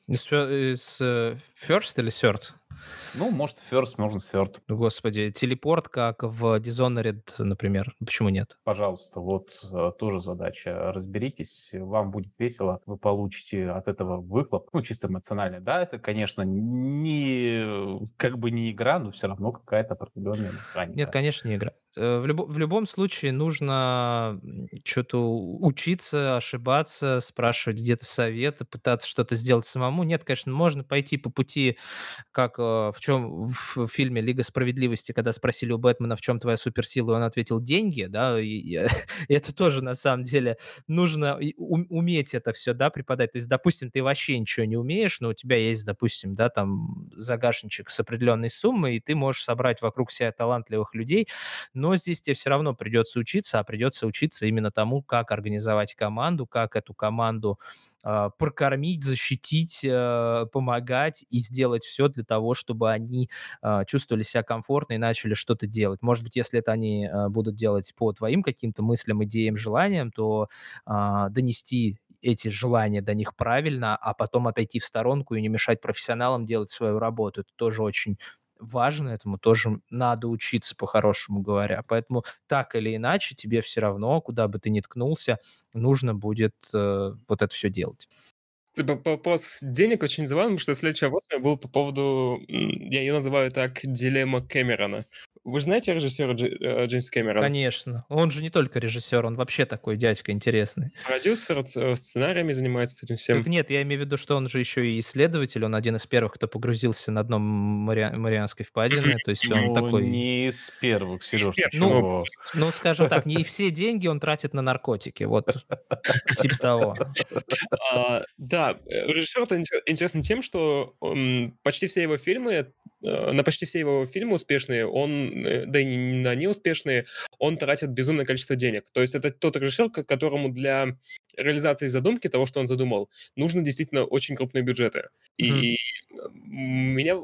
Из, из uh, first или third? Ну, может, first, можно third. Господи, телепорт, как в Dishonored, например. Почему нет? Пожалуйста, вот э, тоже задача. Разберитесь, вам будет весело, вы получите от этого выхлоп, ну, чисто эмоционально. Да, это, конечно, не как бы не игра, но все равно какая-то определенная механика. Нет, конечно, не игра. Э, в, любо, в любом случае нужно что-то учиться, ошибаться, спрашивать где-то советы, пытаться что-то сделать самому. Нет, конечно, можно пойти по пути, как в чем в фильме «Лига справедливости», когда спросили у Бэтмена, в чем твоя суперсила, он ответил «деньги», да, и, и это тоже на самом деле нужно уметь это все, да, преподать. То есть, допустим, ты вообще ничего не умеешь, но у тебя есть, допустим, да, там загашничек с определенной суммой, и ты можешь собрать вокруг себя талантливых людей, но здесь тебе все равно придется учиться, а придется учиться именно тому, как организовать команду, как эту команду э, прокормить, защитить, э, помогать и сделать все для того, чтобы они э, чувствовали себя комфортно и начали что-то делать. Может быть, если это они э, будут делать по твоим каким-то мыслям, идеям, желаниям, то э, донести эти желания до них правильно, а потом отойти в сторонку и не мешать профессионалам делать свою работу. Это тоже очень важно, этому тоже надо учиться, по-хорошему говоря. Поэтому так или иначе тебе все равно, куда бы ты ни ткнулся, нужно будет э, вот это все делать. Типа, вопрос денег очень забавно, потому что следующий вопрос у меня был по поводу, я ее называю так, дилемма Кэмерона. Вы знаете режиссера Дж, э, Джеймса Кэмерона? Конечно. Он же не только режиссер, он вообще такой дядька интересный. Продюсер, э, сценариями занимается этим всем. Так нет, я имею в виду, что он же еще и исследователь, он один из первых, кто погрузился на дно Мари... Марианской впадины, то есть он Ну, такой... не из первых, Сереж, первых, Ну? Ну, скажем так, не все деньги он тратит на наркотики, вот типа того. А, да, э, режиссер интересен тем, что почти все его фильмы, э, на почти все его фильмы успешные, он, э, да и на неуспешные, он тратит безумное количество денег. То есть это тот режиссер, ко- которому для реализации задумки того, что он задумал, нужно действительно очень крупные бюджеты. Мгм. И э, меня,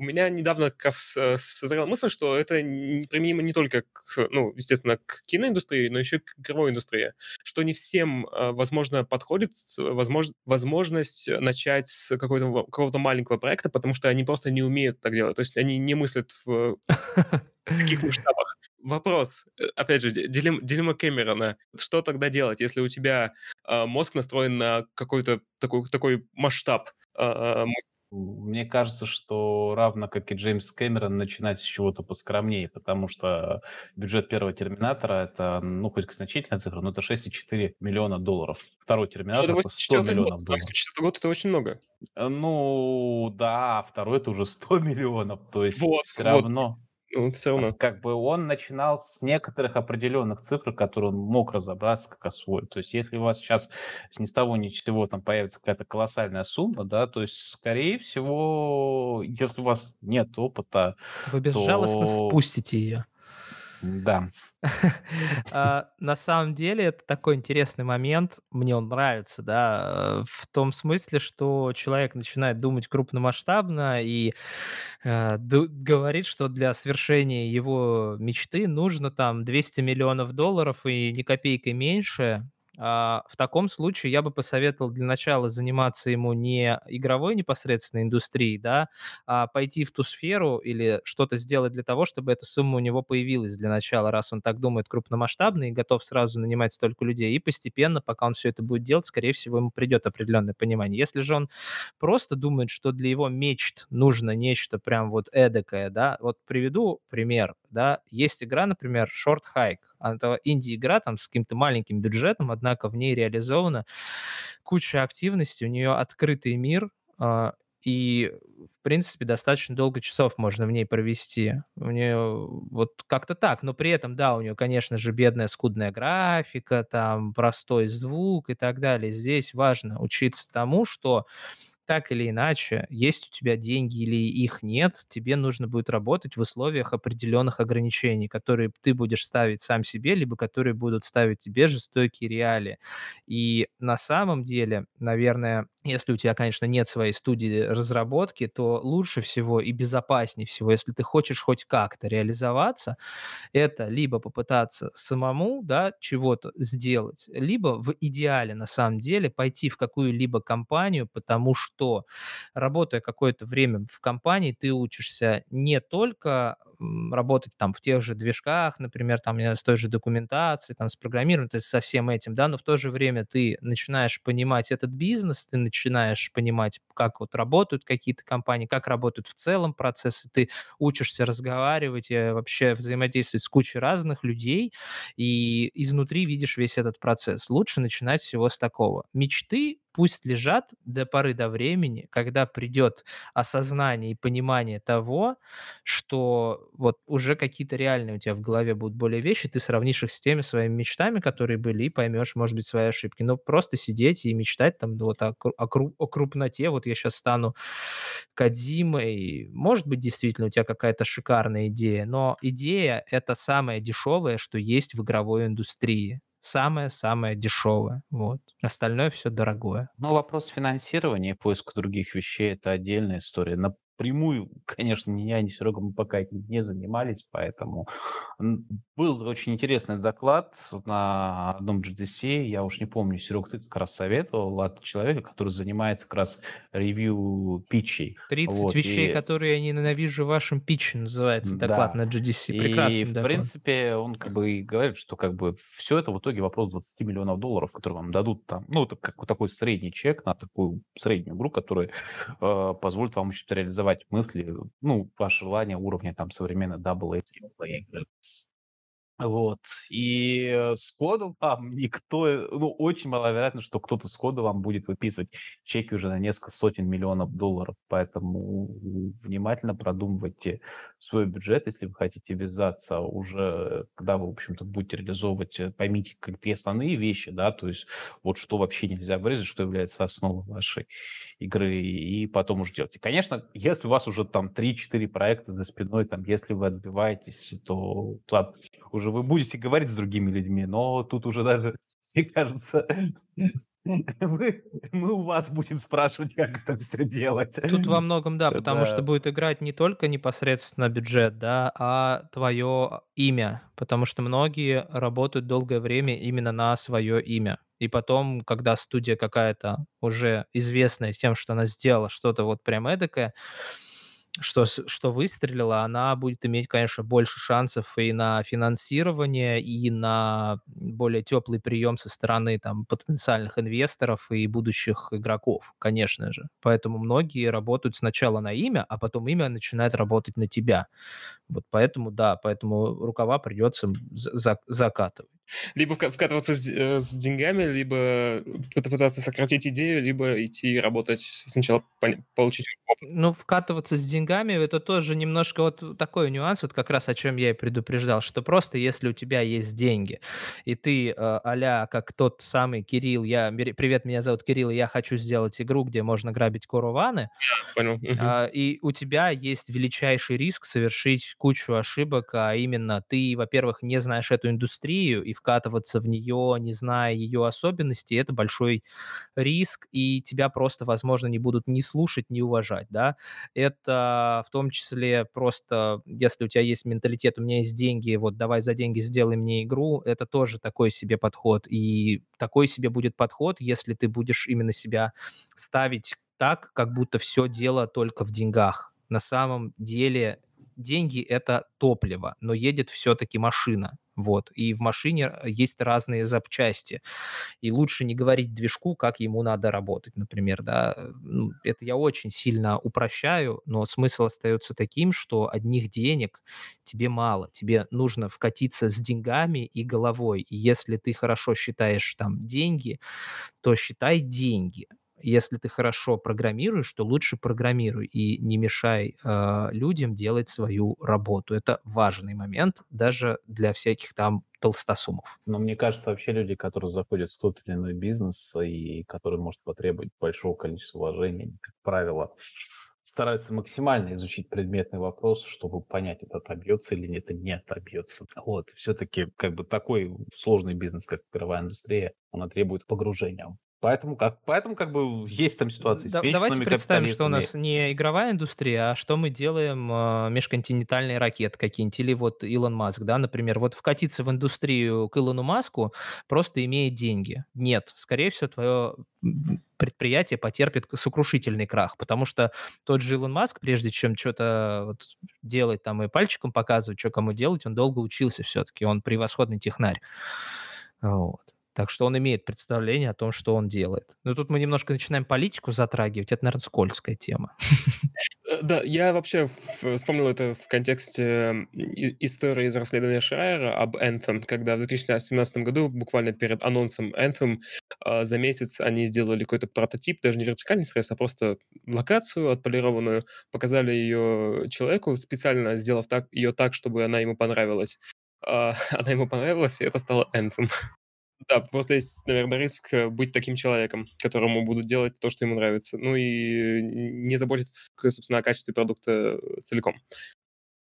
у меня недавно как раз э, созрела мысль, что это применимо не только к, ну, естественно, к киноиндустрии, но еще и к игровой индустрии что не всем, э, возможно, подходит с- возмож- возможность начать с какой-то, ва- какого-то маленького проекта, потому что они просто не умеют так делать. То есть они не мыслят в таких масштабах. Вопрос, э, опять же, ди- дилем- дилемма Кэмерона. Что тогда делать, если у тебя э, мозг настроен на какой-то такой, такой масштаб э, мысли? Мне кажется, что равно как и Джеймс Кэмерон, начинать с чего-то поскромнее, потому что бюджет первого Терминатора это, ну, хоть значительная цифра, но это 6,4 миллиона долларов. Второй Ну, Терминатор это это 100 84 год. миллионов долларов. 84 год это очень много. Э, Ну, да, второй это уже 100 миллионов, то есть Вот, все вот. равно. Ну, все равно. Как бы он начинал с некоторых определенных цифр, которые он мог разобраться, как освоить. То есть если у вас сейчас с ни с того ни с сего там появится какая-то колоссальная сумма, да, то есть, скорее всего, если у вас нет опыта, Вы безжалостно то спустите ее. Да. А, На самом деле это такой интересный момент, мне он нравится, да, э, в том смысле, что человек начинает думать крупномасштабно и э, говорит, что для свершения его мечты нужно там 200 миллионов долларов и ни копейкой меньше. А, В таком случае я бы посоветовал для начала заниматься ему не игровой непосредственно индустрией, да, а пойти в ту сферу или что-то сделать для того, чтобы эта сумма у него появилась для начала, раз он так думает крупномасштабно и готов сразу нанимать столько людей. И постепенно, пока он все это будет делать, скорее всего, ему придет определенное понимание. Если же он просто думает, что для его мечт нужно нечто прям вот эдакое, да, вот приведу пример, да, есть игра, например, Short Hike, это инди-игра там с каким-то маленьким бюджетом, однако в ней реализована куча активностей, у нее открытый мир, а, и, в принципе, достаточно долго часов можно в ней провести. У нее вот как-то так, но при этом, да, у нее, конечно же, бедная скудная графика, там простой звук и так далее. Здесь важно учиться тому, что так или иначе, есть у тебя деньги или их нет, тебе нужно будет работать в условиях определенных ограничений, которые ты будешь ставить сам себе, либо которые будут ставить тебе жестокие реалии. И на самом деле, наверное, если у тебя, конечно, нет своей студии разработки, то лучше всего и безопаснее всего, если ты хочешь хоть как-то реализоваться, это либо попытаться самому, да, чего-то сделать, либо в идеале, на самом деле, пойти в какую-либо компанию, потому что, работая какое-то время в компании, ты учишься не только работать там в тех же движках, например, там с той же документацией, там с программированием, то есть со всем этим, да, но в то же время ты начинаешь понимать этот бизнес, ты начинаешь понимать, как вот работают какие-то компании, как работают в целом процессы, ты учишься разговаривать и вообще взаимодействовать с кучей разных людей, и изнутри видишь весь этот процесс. Лучше начинать всего с такого. Мечты пусть лежат до поры до времени, когда придет осознание и понимание того, что вот уже какие-то реальные у тебя в голове будут более вещи, ты сравнишь их с теми своими мечтами, которые были, и поймешь, может быть, свои ошибки. Но просто сидеть и мечтать там ну, вот о, о о крупноте, вот я сейчас стану Кодзимой, может быть, действительно у тебя какая-то шикарная идея, но идея — это самое дешевое, что есть в игровой индустрии. Самое-самое дешевое. Вот. Остальное все дорогое. Ну, вопрос финансирования и поиска других вещей– это отдельная история. Напрямую, конечно, ни я, ни Серега мы пока этим не занимались, поэтому был очень интересный доклад на одном GDC, я уж не помню, Серег, ты как раз советовал от человека, который занимается как раз ревью питчей. 30 Вот, вещей, и- которые я ненавижу в вашем питче, называется доклад Да. на GDC. И, Прекрасный в доклад. принципе, он как бы и говорит, что как бы все это в итоге вопрос 20 миллионов долларов, которые вам дадут там. Ну, это как такой средний чек на такую среднюю игру, который э, позволит вам еще реализовать реализовать мысли, ну, ваше желание уровня там современной double A, игры. Вот. И э, с кодом вам никто, э, ну, очень маловероятно, что кто-то с кода вам будет выписывать чеки уже на несколько сотен миллионов долларов. Поэтому внимательно продумывайте свой бюджет, если вы хотите ввязаться уже, когда вы, в общем-то, будете реализовывать, э, поймите какие основные вещи, да, то есть вот что вообще нельзя вырезать, что является основой вашей игры, и потом уже делайте. Конечно, если у вас уже там 3-4 проекта за спиной, там, если вы отбиваетесь, то уже вы будете говорить с другими людьми, но тут уже даже, мне кажется, мы, мы у вас будем спрашивать, как это все делать. Тут во многом, да, потому что будет играть не только непосредственно бюджет, да, а твое имя, потому что многие работают долгое время именно на свое имя. И потом, когда студия какая-то уже известная тем, что она сделала что-то вот прям эдакое, что, что выстрелила, она будет иметь, конечно, больше шансов и на финансирование, и на более теплый прием со стороны там, потенциальных инвесторов и будущих игроков, конечно же. Поэтому многие работают сначала на имя, а потом имя начинает работать на тебя. Вот поэтому, да, поэтому рукава придется за закатывать. Либо вкатываться с, э, с деньгами, либо пытаться сократить идею, либо идти работать сначала получить опыт. Ну, вкатываться с деньгами это тоже немножко вот такой нюанс, вот как раз о чем я и предупреждал, что просто если у тебя есть деньги, и ты а как тот самый Кирилл, я привет, меня зовут Кирилл, и я хочу сделать игру, где можно грабить корованы, понял. А, и у тебя есть величайший риск совершить кучу ошибок, а именно ты, во-первых, не знаешь эту индустрию, и вкатываться в нее, не зная ее особенностей, это большой риск, и тебя просто, возможно, не будут ни слушать, ни уважать, да. Это в том числе просто, если у тебя есть менталитет, у меня есть деньги, вот давай за деньги сделай мне игру, это тоже такой себе подход, и такой себе будет подход, если ты будешь именно себя ставить так, как будто все дело только в деньгах. На самом деле деньги — это топливо, но едет все-таки машина. Вот. И в машине э, есть разные запчасти. И лучше не говорить движку, как ему надо работать, например. Да? Ну, это я очень сильно упрощаю, но смысл остается таким, что одних денег тебе мало. Тебе нужно вкатиться с деньгами и головой. И если ты хорошо считаешь там деньги, то считай деньги если ты хорошо программируешь, то лучше программируй и не мешай э, людям делать свою работу. Это важный момент даже для всяких там толстосумов. Но мне кажется, вообще люди, которые заходят в тот или иной бизнес и которые может потребовать большого количества вложений, как правило, стараются максимально изучить предметный вопрос, чтобы понять, это отобьется или это не отобьется. Вот, все-таки как бы такой сложный бизнес, как игровая индустрия, она требует погружения Поэтому как, поэтому как бы есть там ситуации Да, давайте представим, что у нас не игровая индустрия, а что мы делаем э, межконтинентальные ракеты какие-нибудь, или вот Илон Маск, да, например. Вот вкатиться в индустрию к Илону Маску просто имея деньги. Нет, скорее всего, твое предприятие потерпит сокрушительный крах, потому что тот же Илон Маск, прежде чем что-то вот делать там и пальчиком показывать, что кому делать, он долго учился все-таки, он превосходный технарь. Вот. Так что он имеет представление о том, что он делает. Но тут мы немножко начинаем политику затрагивать. Это, наверное, скользкая тема. Э, да, я вообще вспомнил это в контексте истории из расследования Шрайера об Anthem, когда в 2017 году, буквально перед анонсом Anthem, а, за месяц они сделали какой-то прототип, даже не вертикальный срез, а просто локацию отполированную, показали ее человеку, специально сделав так, ее так, чтобы она ему понравилась. А, она ему понравилась, и это стало Anthem. Да, просто есть, наверное, риск э, быть таким человеком, которому будут делать то, что ему нравится. Ну и не заботиться, собственно, о качестве продукта целиком.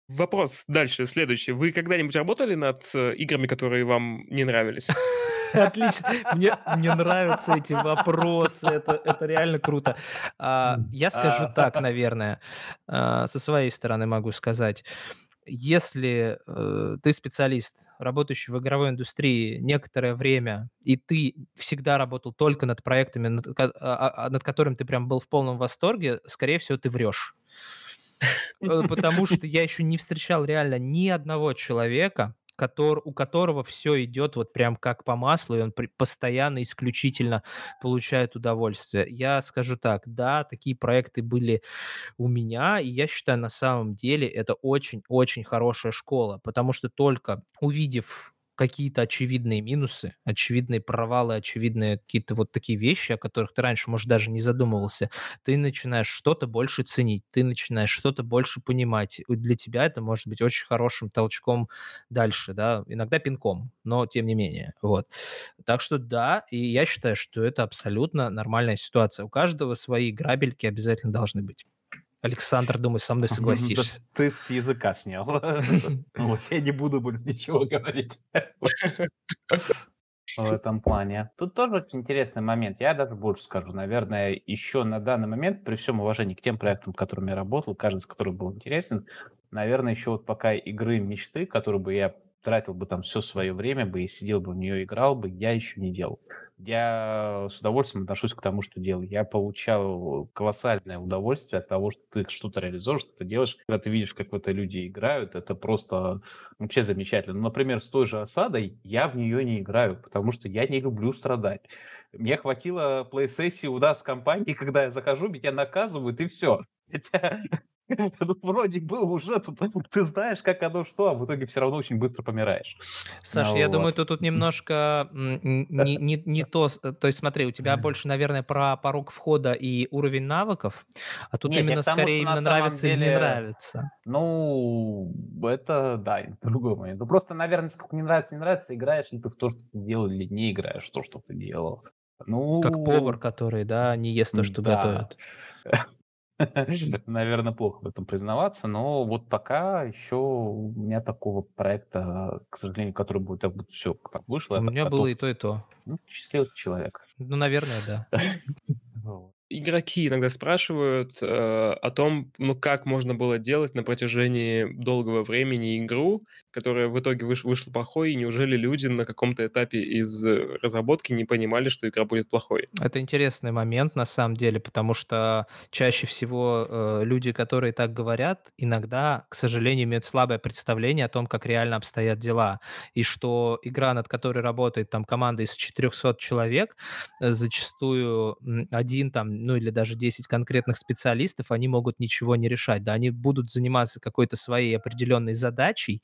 Вопрос дальше, следующий. Вы когда-нибудь работали над э, играми, которые вам не нравились? Отлично. Мне, мне нравятся эти вопросы. Это, это реально круто. А, я скажу а. так, наверное. А, со своей стороны могу сказать если э, ты специалист, работающий в игровой индустрии некоторое время, и ты всегда работал только над проектами, над, а, а, над которым ты прям был в полном восторге, скорее всего, ты врешь. Э, потому что я еще не встречал реально ни одного человека, котор, у которого все идет вот прям как по маслу, и он при, постоянно, исключительно получает удовольствие. Я скажу так, да, такие проекты были у меня, и я считаю, на самом деле это очень-очень хорошая школа, потому что только увидев какие-то очевидные минусы, очевидные провалы, очевидные какие-то вот такие вещи, о которых ты раньше, может, даже не задумывался, ты начинаешь что-то больше ценить, ты начинаешь что-то больше понимать. И для тебя это может быть очень хорошим толчком дальше, да, иногда пинком, но тем не менее, вот. Так что да, и я считаю, что это абсолютно нормальная ситуация. У каждого свои грабельки обязательно должны быть. Александр, думаю, со мной согласишься. Ты с языка снял. Вот я не буду больше ничего говорить в этом плане. Тут тоже очень интересный момент. Я даже больше скажу. Наверное, еще на данный момент, при всем уважении к тем проектам, которыми я работал, каждый из которых был интересен, наверное, еще вот пока игры мечты, которые бы я тратил бы там все свое время бы и сидел бы в нее играл бы, я еще не делал. Я с удовольствием отношусь к тому, что делаю. Я получал колоссальное удовольствие от того, что ты что-то реализуешь, что ты делаешь. Когда ты видишь, как в это люди играют, это просто вообще замечательно. Ну, например, с той же осадой я в нее не играю, потому что я не люблю страдать. Мне хватило плей-сессии у нас в компании, когда я захожу, меня наказывают, и все. Тут вроде бы уже тут ты знаешь, как оно что, а в итоге все равно очень быстро помираешь. Саш, Ну я вот. думаю, ты тут немножко м, не, не, не то, с- то есть смотри, у тебя больше, наверное, про порог входа и уровень навыков, а тут Нет, именно тому, скорее именно нравится или не деле, нравится. ну, это, да, момент. Ну, просто, наверное, сколько не нравится, не нравится, играешь ли ты в то, что ты делал, или не играешь в то, что ты делал. Как повар, Ну, который, да, не ест то, что да. готовит. Наверное, плохо в этом признаваться, но вот пока еще у меня такого проекта, к сожалению, который будет, вот все так вышло, У так меня готов. было и то, и то. Ну, счастливый человек. Ну, наверное, да. Игроки иногда спрашивают э, о том, ну как можно было делать на протяжении долгого времени игру, которая в итоге выш- вышла плохой, и неужели люди на каком-то этапе из э, разработки не понимали, что игра будет плохой? Это интересный момент на самом деле, потому что чаще всего э, люди, которые так говорят, иногда, к сожалению, имеют слабое представление о том, как реально обстоят дела, и что игра, над которой работает там команда из 400 человек, э, зачастую один там, ну или даже 10 конкретных специалистов, они могут ничего не решать, да, они будут заниматься какой-то своей определенной задачей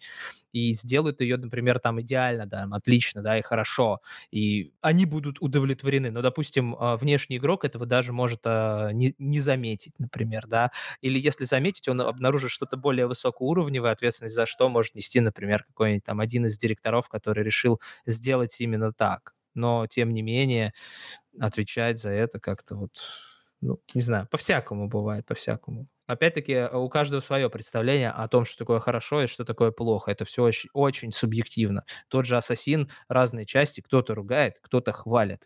и сделают ее, например, там идеально, да, отлично, да, и хорошо, и они будут удовлетворены. Но, допустим, а, внешний игрок этого даже может а, не, не заметить, например, да, или если заметить, он обнаружит что-то более высокоуровневое, ответственность за что может нести, например, какой-нибудь там один из директоров, который решил сделать именно так. Но, тем не менее, отвечать за это как-то вот, ну, не знаю, по-всякому бывает, по-всякому. Опять-таки, э, у каждого свое представление о том, что такое хорошо и что такое плохо. Это все очень, очень субъективно. Тот же Ассасин, разные части, кто-то ругает, кто-то хвалит.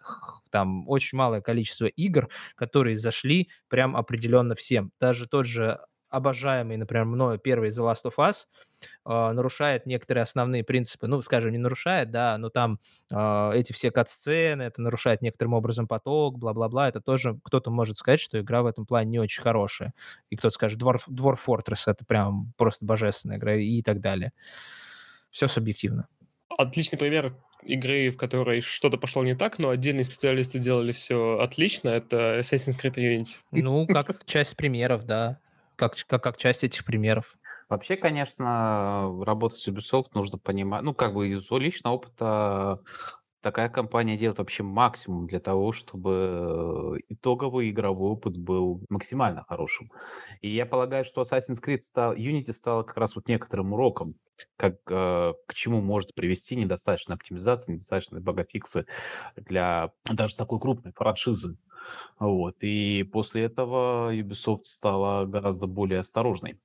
Там очень малое количество игр, которые зашли прям определенно всем. Даже тот же обожаемый, например, мною первый The Last of Us а, нарушает некоторые основные принципы. Ну, скажем, не нарушает, да, но там а, эти все кат-сцены, это нарушает некоторым образом поток, бла-бла-бла. Это тоже кто-то может сказать, что игра в этом плане не очень хорошая. И кто-то скажет, Dwarf, Dwarf Fortress это прям просто божественная игра и так далее. Все субъективно. Отличный пример игры, в которой что-то пошло не так, но отдельные специалисты делали все отлично, это Assassin's Creed Unity. Ну, как часть примеров, да. Как, как, как часть этих примеров. Вообще, конечно, работать с Ubisoft нужно понимать, ну, как бы из личного опыта такая компания делает вообще максимум для того, чтобы итоговый игровой опыт был максимально хорошим. И я полагаю, что Assassin's Creed стал, Unity стала как раз вот некоторым уроком, как, э, к чему может привести недостаточная оптимизация, недостаточные багафиксы для даже такой крупной франшизы. Вот. И после этого Ubisoft стала гораздо более осторожной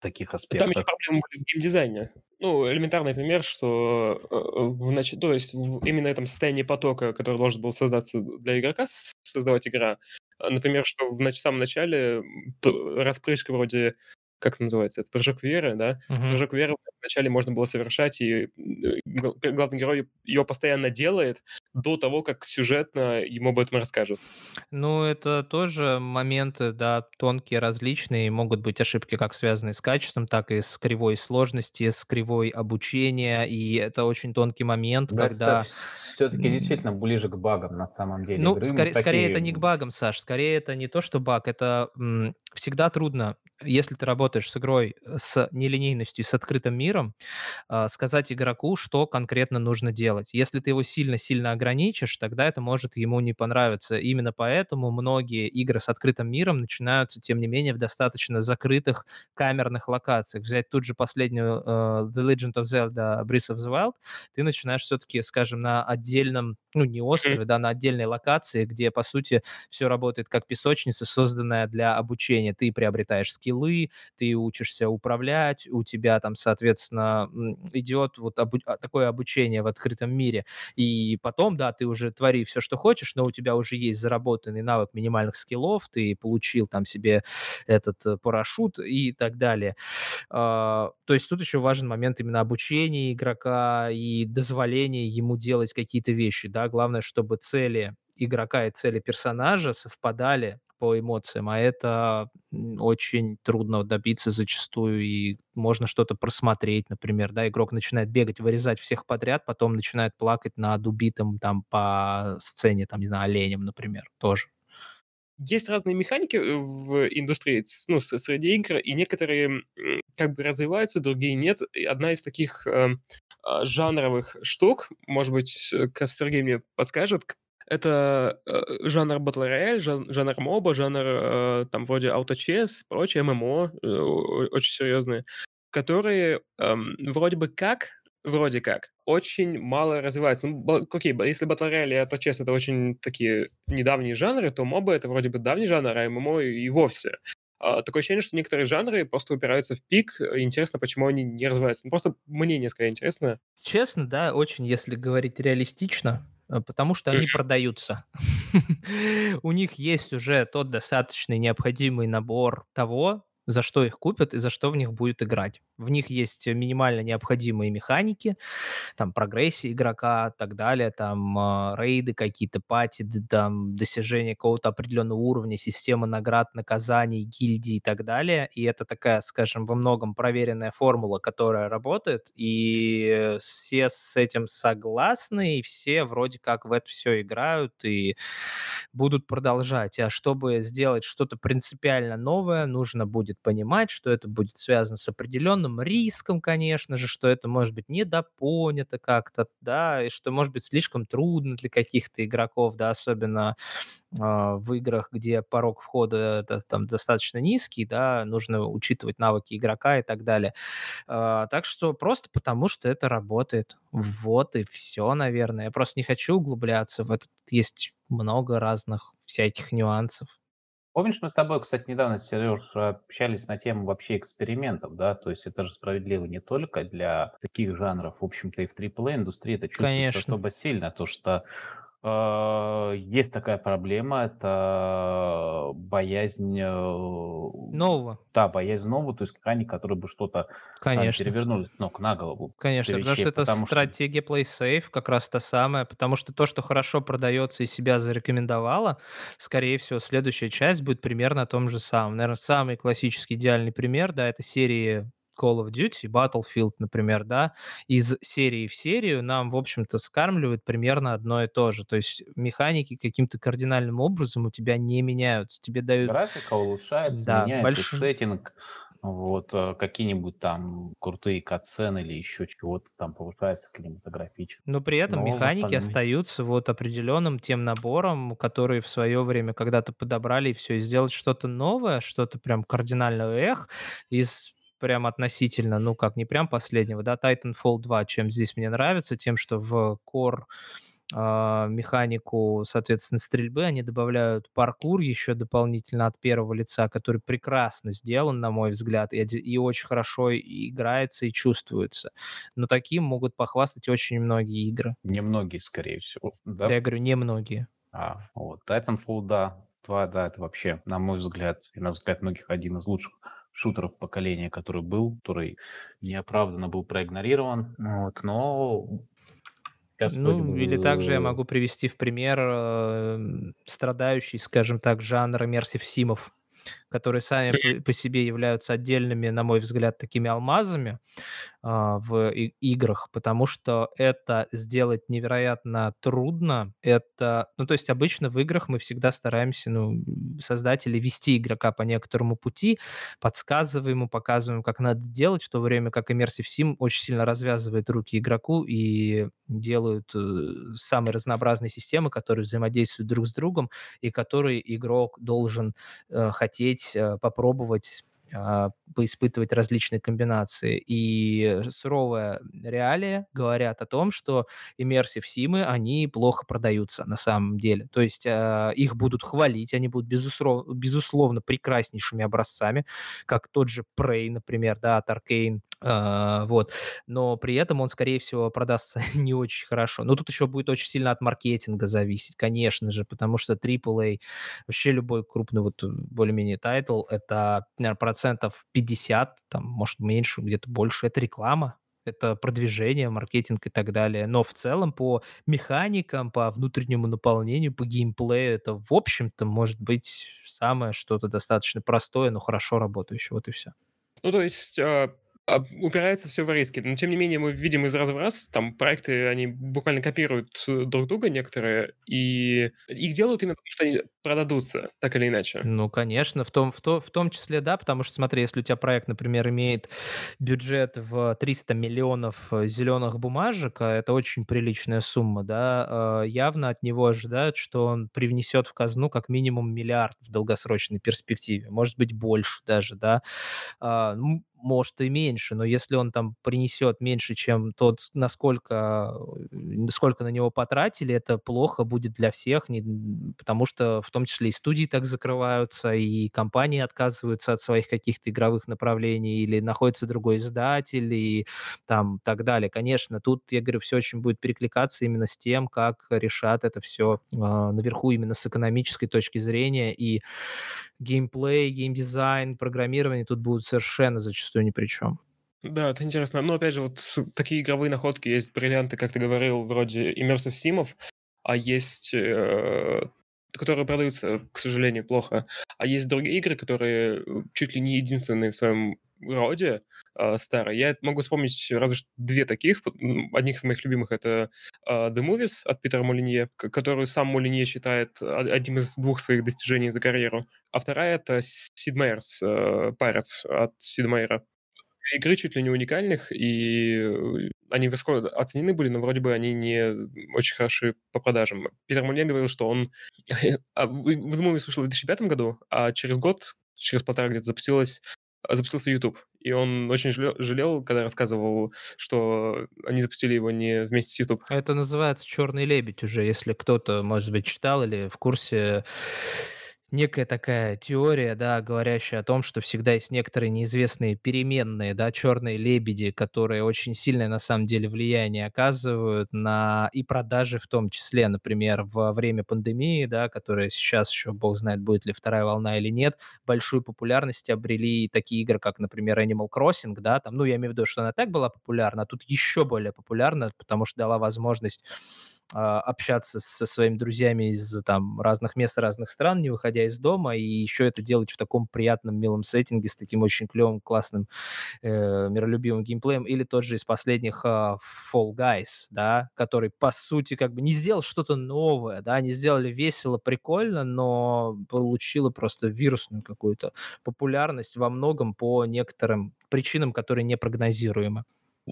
таких Там еще аспектах. проблемы были в геймдизайне. Ну, элементарный пример, что э, в нач... то есть в именно этом состоянии потока, который должен был создаться для игрока, создавать игра, а, например, что в нач... самом начале распрыжка вроде как это называется, это прыжок веры, да? Мгм. Прыжок веры вначале можно было совершать, и главный герой ее постоянно делает до того, как сюжетно ему об этом расскажут. Ну, это тоже моменты, да, тонкие, различные. Могут быть ошибки, как связанные с качеством, так и с кривой сложности, с кривой обучения. И это очень тонкий момент, Да, когда... все-таки действительно ближе к багам на самом деле. Ну, игры. скорее, такие... скорее это не к багам, Саш. Скорее это не то, что баг. Это м, всегда трудно если ты работаешь с игрой с нелинейностью, с открытым миром, э, сказать игроку, что конкретно нужно делать. Если ты его сильно-сильно ограничишь, тогда это может ему не понравиться. Именно поэтому многие игры с открытым миром начинаются, тем не менее, в достаточно закрытых камерных локациях. Взять тут же последнюю uh, The Legend of Zelda Breath of the Wild, ты начинаешь все-таки, скажем, на отдельном, ну, не острове, да, на отдельной локации, где, по сути, все работает как песочница, созданная для обучения. Ты приобретаешь скилл скиллы, ты учишься управлять, у тебя там, соответственно, идет вот обу- такое обучение в открытом мире. И потом, да, ты уже твори все, что хочешь, но у тебя уже есть заработанный навык минимальных скиллов, ты получил там себе этот э, парашют и так далее. А, то есть тут еще важен момент именно обучения игрока и дозволения ему делать какие-то вещи, да, главное, чтобы цели игрока и цели персонажа совпадали по эмоциям, а это очень трудно добиться зачастую, и можно что-то просмотреть, например, да, игрок начинает бегать, вырезать всех подряд, потом начинает плакать над убитым там по сцене, там, не знаю, оленем, например, тоже. Есть разные механики э, в индустрии, ну, среди игр, и некоторые как бы развиваются, другие нет. И одна из таких э, жанровых штук, может быть, э, Сергей мне подскажет, это э, жанр Battle Royale, жан, жанр моба, жанр э, там вроде AutoChess, прочее, ММО, э, очень серьезные, которые э, вроде бы как, вроде как, очень мало развиваются. Ну, окей, если Battle Royale и AutoChess это очень такие недавние жанры, то моба это вроде бы давний жанр, а ММО и вовсе. Uh, такое ощущение, что некоторые жанры просто упираются в пик. Интересно, почему они не развиваются. Ну, просто мнение, скорее, интересно. Честно, да, очень, если говорить реалистично, Э, потому что они продаются. У них есть уже тот достаточный необходимый набор того, за что их купят и за что в них будет играть. В них есть минимально необходимые механики, там прогрессия игрока так далее, там э, рейды какие-то, пати, там достижение какого-то определенного уровня, система наград, наказаний, гильдии и так далее. И это такая, скажем, во многом проверенная формула, которая работает, и все с этим согласны, и все вроде как в это все играют и будут продолжать. А чтобы сделать что-то принципиально новое, нужно будет понимать, что это будет связано с определенным риском, конечно же, что это может быть недопонято как-то, да, и что может быть слишком трудно для каких-то игроков, да, особенно э, в играх, где порог входа да, там достаточно низкий, да, нужно учитывать навыки игрока и так далее. Э, так что просто потому, что это работает. Вот и все, наверное. Я просто не хочу углубляться в этот. Есть много разных всяких нюансов. Помнишь, мы с тобой, кстати, недавно, Сереж, общались на тему вообще экспериментов, да? То есть это же справедливо не только для таких жанров, в общем-то, и в AAA индустрии это чувствуется Конечно. особо сильно, то что а, есть такая проблема, это боязнь... Э, нового. Да, боязнь нового, то есть механик, который бы что-то Конечно. перевернули ног на голову. Конечно, потому что это потому стратегия что... play safe, как раз та самая, потому что то, что хорошо продается и себя зарекомендовало, скорее всего, следующая часть будет примерно о том же самом. Наверное, самый классический идеальный пример, да, это серии Call of Duty, Battlefield, например, да, из серии в серию нам, в общем-то, скармливают примерно одно и то же. То есть механики каким-то кардинальным образом у тебя не меняются. Тебе дают... Графика улучшается, да, меняется больш... сеттинг, вот, э, какие-нибудь там крутые катсцены или еще чего-то там повышается кинематографически. Но при этом Но механики остаются вот определенным тем набором, который в свое время когда-то подобрали и все, и сделать что-то новое, что-то прям кардинально эх, из прям относительно, ну как, не прям последнего, да, Titanfall 2, чем здесь мне нравится, тем, что в Core э, механику, соответственно, стрельбы они добавляют паркур еще дополнительно от первого лица, который прекрасно сделан, на мой взгляд, и, и очень хорошо играется и чувствуется. Но таким могут похвастать очень многие игры. Немногие, скорее всего. Да, да я говорю, немногие. А, вот, Titanfall, да, 2, да, это вообще, на мой взгляд, и на взгляд многих, один из лучших шутеров поколения, который был, который неоправданно был проигнорирован. Вот, но Сейчас ну, или также я могу привести в пример э, страдающий, скажем так, жанр иммерсив симов которые сами по, себе являются отдельными, на мой взгляд, такими алмазами в и- играх, потому что это сделать невероятно трудно. Это, ну, то есть обычно в играх мы всегда стараемся, ну, создатели вести игрока по некоторому пути, подсказываем ему, показываем, как надо делать, в то время как Immersive Sim очень сильно развязывает руки игроку и делают э, самые разнообразные системы, которые взаимодействуют друг с другом и которые игрок должен э, хотеть э, попробовать а, поиспытывать различные комбинации. И суровая реалия говорят о том, что immersive симы, они плохо продаются на самом деле. То есть э, их будут хвалить, они будут безусловно, безусловно прекраснейшими образцами, как тот же Prey, например, да, от Arkane, Uh, вот. Но при этом он, скорее всего, продастся не очень хорошо. Но тут еще будет очень сильно от маркетинга зависеть, конечно же, потому что AAA, вообще любой крупный вот более-менее title, это, наверное, процентов 50, там, может, меньше, где-то больше, это реклама, это продвижение, маркетинг и так далее. Но в целом по механикам, по внутреннему наполнению, по геймплею, это, в общем-то, может быть самое что-то достаточно простое, но хорошо работающее. Вот и все. Ну, то есть а, а, упирается все в риски. Но, тем не менее, мы видим из раза в раз, там проекты, они буквально копируют э, друг друга некоторые, и их делают именно потому, что они продадутся, так или иначе. Ну, конечно, в том, в, то, в том числе, да, потому что, смотри, если у тебя проект, например, имеет бюджет в 300 миллионов э, зеленых бумажек, а это очень приличная сумма, да, а, явно от него ожидают, что он привнесет в казну как минимум миллиард в долгосрочной перспективе, может быть, больше даже, да. Может и меньше, но если он там принесет меньше, чем тот, насколько сколько на него потратили, это плохо будет для всех, не, потому что в том числе и студии так закрываются, и компании отказываются от своих каких-то игровых направлений, или находится другой издатель, и там так далее. Конечно, тут, я говорю, все очень будет перекликаться именно с тем, как решат это все э, а, наверху именно с экономической точки зрения, и геймплей, геймдизайн, программирование тут будут совершенно зачастую ни при чем. Да, это интересно. Но опять же, вот такие игровые находки есть бриллианты, как ты говорил, вроде Immersive Simов, а есть, э, которые продаются, к сожалению, плохо. А есть другие игры, которые э, чуть ли не единственные в своем роде э, старые. Я могу вспомнить разве что две таких. Одних из моих любимых это э, The Movies от Питера Молинье, которую сам Молинье считает одним из двух своих достижений за карьеру. А вторая это Sid Meier's э, Pirates от Сид Мейера игры чуть ли не уникальных, и э, они высоко оценены были, но вроде бы они не очень хороши по продажам. Питер Мульен говорил, что он... а, Movies вышел в 2005 году, а через год, через полтора где-то запустилась запустился YouTube. И он очень жалел, когда рассказывал, что они запустили его не вместе с YouTube. Это называется «Черный лебедь» уже, если кто-то, может быть, читал или в курсе некая такая теория, да, говорящая о том, что всегда есть некоторые неизвестные переменные, да, черные лебеди, которые очень сильное на самом деле влияние оказывают на и продажи в том числе, например, во время пандемии, да, которая сейчас еще, бог знает, будет ли вторая волна или нет, большую популярность обрели такие игры, как, например, Animal Crossing, да, там, ну, я имею в виду, что она так была популярна, а тут еще более популярна, потому что дала возможность общаться со своими друзьями из там разных мест, разных стран, не выходя из дома, и еще это делать в таком приятном, милом сеттинге с таким очень клевым, классным, э, миролюбивым геймплеем, или тот же из последних э, Fall Guys, да, который, по сути, как бы не сделал что-то новое, да, они сделали весело, прикольно, но получило просто вирусную какую-то популярность во многом по некоторым причинам, которые непрогнозируемы.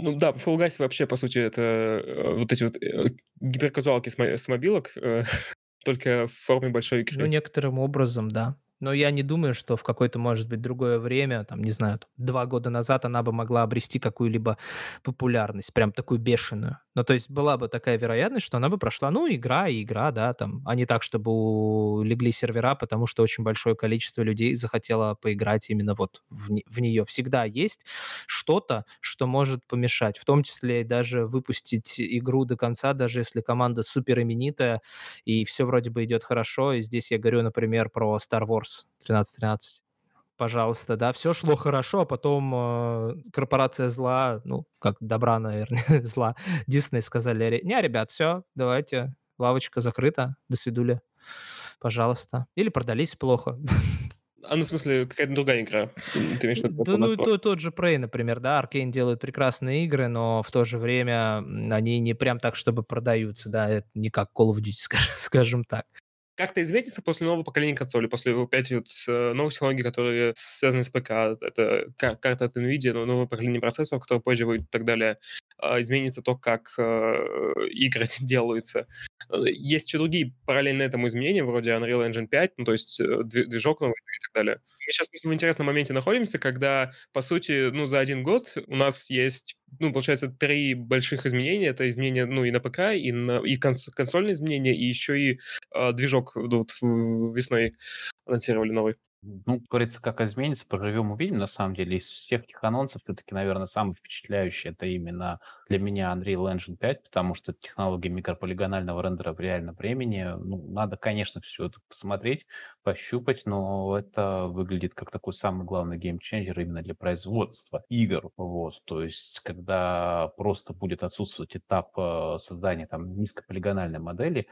Ну да, Fall Guys вообще, по сути, это э, вот эти вот э, гиперказуалки с, мо- с мобилок, э, только в форме большой игры. Ну, некоторым образом, да. Но я не думаю, что в какое-то, может быть, другое время, там, не знаю, там, 2 года назад она бы могла обрести какую-либо популярность, прям такую бешеную. Ну, то есть была бы такая вероятность, что она бы прошла, ну, игра и игра, да, там, а не так, чтобы легли сервера, потому что очень большое количество людей захотело поиграть именно вот в, не- в нее. Всегда есть что-то, что может помешать, в том числе и даже выпустить игру до конца, даже если команда супер именитая, и все вроде бы идет хорошо. И здесь я говорю, например, про Star Wars 1313. Пожалуйста, да, все шло хорошо, а потом э, корпорация зла, ну, как добра, наверное, зла, Дисней сказали, «Ре- не, ребят, все, давайте, лавочка закрыта, до свидули, пожалуйста. Или продались плохо. А, ну, в смысле, какая-то другая игра. Ты имеешь Да, ну, то- тот же Prey, например, да, Arkane делают прекрасные игры, но в то же время они не прям так, чтобы продаются, да, это не как Call of Duty, скажем, скажем так. Как-то изменится после нового поколения консолей, после опять вот э, новых технологий, которые связаны с ПК, это кар- карта от NVIDIA, но новое поколение процессоров, которые позже выйдут и так далее, изменится то, как э, игры делаются. Э, Есть еще другие параллельно этому изменения, вроде Unreal Engine 5, ну, то есть э, дви- движок новый и так далее. Мы сейчас в интересном моменте находимся, когда, по сути, ну, за один год у нас есть, ну, получается, три больших изменения. Это изменения, ну, и на ПК, и, на, и конс- консольные изменения, и еще и э, движок ну, вот весной анонсировали новый. Ну, говорится, как изменится, поживем, увидим. На самом деле, из всех этих анонсов, все-таки, наверное, самый впечатляющий это именно для меня Unreal Engine 5, потому что это технология микрополигонального рендера в реальном времени. Ну, надо, конечно, все это посмотреть, пощупать, но это выглядит как такой самый главный game changer именно для производства игр. Вот, то есть, когда просто будет отсутствовать этап э, создания там низкополигональной модели,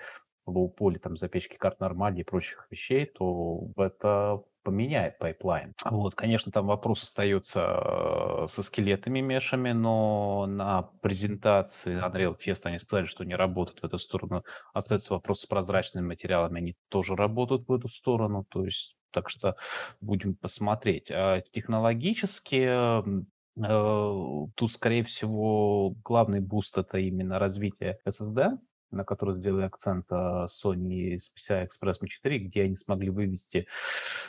low poly, там, запечки карт нормали и прочих вещей, то это поменяет pipeline. Вот, конечно, там вопрос остается э, со skeletal mesh-ами, но на презентации Unreal Fest они сказали, что не работают в эту сторону. Остается вопрос с прозрачными материалами, они тоже работают в эту сторону, то есть так что будем посмотреть. А технологически э, тут, скорее всего, главный boost это именно развитие SSD, на который сделали акцент а, Sony с PCI Express M4, где они смогли вывести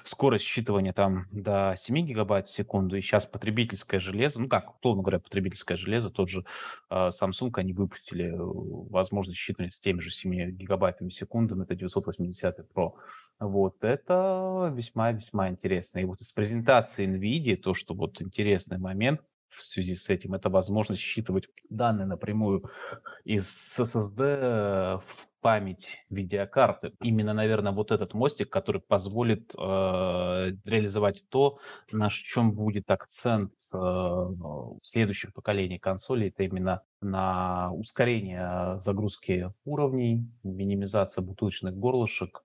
скорость считывания там до 7 гигабайт в секунду. И сейчас потребительское железо, ну как, условно говоря, потребительское железо, тот же а, Samsung, они выпустили э, возможность считывания с теми же 7 гигабайтами в секунду, это 980 Pro. Вот, это весьма-весьма интересно. И вот из презентации NVIDIA, то, что вот интересный момент, в связи с этим, это возможность считывать данные напрямую из SSD в память видеокарты. Именно, наверное, вот этот мостик, который позволит э, реализовать то, на чем будет акцент э, в следующем консолей. Это именно на ускорение загрузки уровней, минимизация бутылочных горлышек,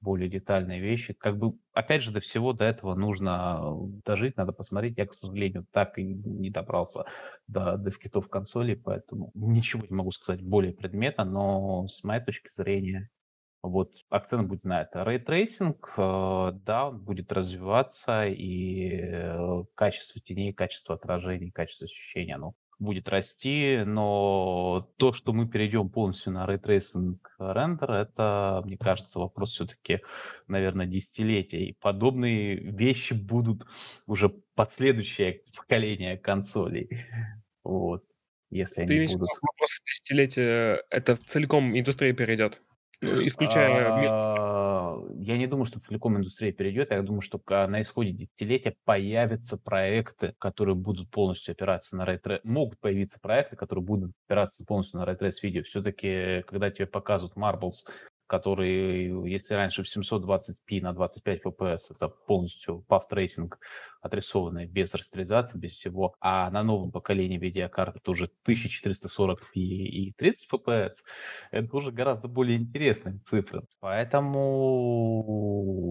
более детальные вещи. Как бы, опять же, до всего до этого нужно дожить, надо посмотреть. Я, к сожалению, так и не добрался до dev kit-ов консолей, поэтому ничего не могу сказать более предметно, но с моей точки зрения, вот акцент будет на это. Ray tracing, э, да, он будет развиваться, и э, качество теней, качество отражений, качество ощущения, оно будет расти, но то, что мы перейдем полностью на ray tracing render, это, мне кажется, вопрос все-таки, наверное, десятилетия. И подобные вещи будут уже под следующее поколение консолей. Вот. Если Ты они будут... вопрос десятилетия, это целиком индустрия перейдет? Ну, и включая... А, Я не думаю, что целиком индустрия перейдет. Я думаю, что ка- на исходе десятилетия появятся проекты, которые будут полностью опираться на ray trace. Могут появиться проекты, которые будут опираться полностью на ray trace видео. Все-таки, когда тебе показывают Marbles, который, если раньше в 720p на 25 fps, это полностью tracing отрисованный без растеризации, без всего, а на новом поколении видеокарт это уже 1440p и 30 fps, это уже гораздо более интересные цифры. Поэтому,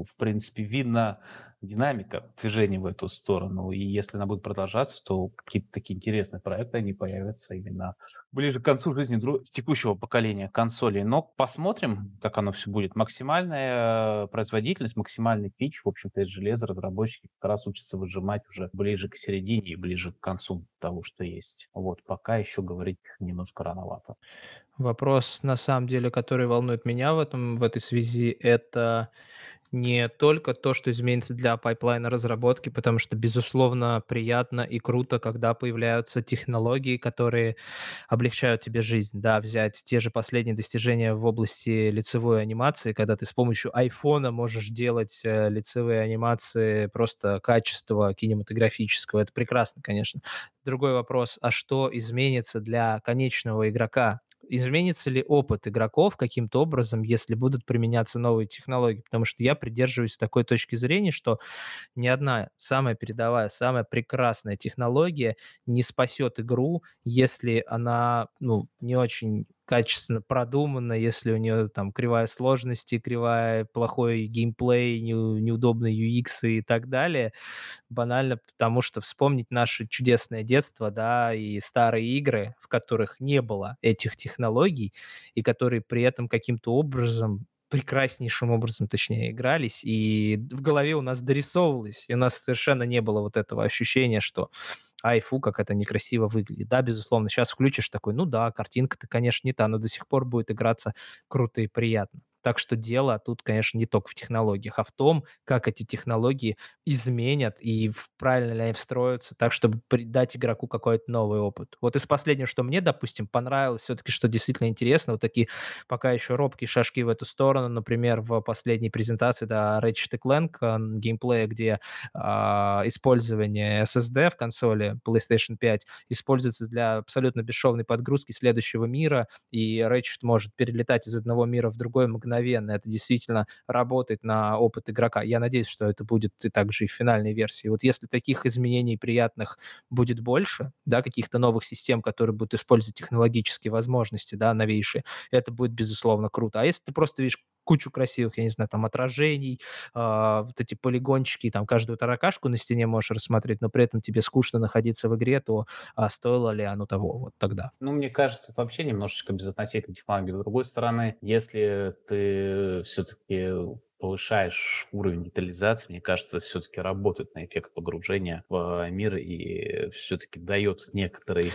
в принципе, видно динамика движения в эту сторону. И если она будет продолжаться, то какие-то такие интересные проекты, они появятся именно ближе к концу жизни дру- текущего поколения консолей. Но посмотрим, как оно все будет. Максимальная производительность, максимальный пич, в общем-то, из железа разработчики как раз учатся выжимать уже ближе к середине и ближе к концу того, что есть. Вот, пока еще говорить немножко рановато. Вопрос, на самом деле, который волнует меня в этом в этой связи, это Не только то, что изменится для пайплайна разработки, потому что, безусловно, приятно и круто, когда появляются технологии, которые облегчают тебе жизнь. Да, взять те же последние достижения в области лицевой анимации, когда ты с помощью айфона можешь делать э, лицевые анимации просто качества кинематографического. Это прекрасно, конечно. Другой вопрос, а что изменится для конечного игрока? Изменится ли опыт игроков каким-то образом, если будут применяться новые технологии? Потому что я придерживаюсь такой точки зрения, что ни одна самая передовая, самая прекрасная технология не спасет игру, если она ну, не очень качественно продумана, если у нее там кривая сложности, кривая плохой геймплей, не, неудобный UX и так далее, банально потому что вспомнить наше чудесное детство, да, и старые игры, в которых не было этих технологий, и которые при этом каким-то образом прекраснейшим образом, точнее, игрались, и в голове у нас дорисовывалось, и у нас совершенно не было вот этого ощущения, что ай, фу, как это некрасиво выглядит. Да, безусловно, сейчас включишь такой, ну да, картинка-то, конечно, не та, но до сих пор будет играться круто и приятно. Так что дело тут, конечно, не только в технологиях, а в том, как эти технологии изменят и правильно ли они встроятся, так, чтобы дать игроку какой-то новый опыт. Вот из последнего, что мне, допустим, понравилось, все-таки, что действительно интересно, вот такие пока еще робкие шажки в эту сторону, например, в последней презентации, да, Ratchet Clank э, геймплея, где э, использование SSD в консоли PlayStation 5 используется для абсолютно бесшовной подгрузки следующего мира, и Ratchet может перелетать из одного мира в другой мгновенно мгновенно, это действительно работает на опыт игрока. Я надеюсь, что это будет и также и в финальной версии. Вот если таких изменений приятных будет больше, да, каких-то новых систем, которые будут использовать технологические возможности, да, новейшие, это будет, безусловно, круто. А если ты просто видишь кучу красивых, я не знаю, там отражений, э, вот эти полигончики, там каждую таракашку на стене можешь рассмотреть, но при этом тебе скучно находиться в игре, то а стоило ли оно того вот тогда? Ну, мне кажется, это вообще немножечко безотносительно технологии. С другой стороны, если ты все-таки повышаешь уровень детализации, мне кажется, все-таки работает на эффект погружения в мир и все-таки дает некоторый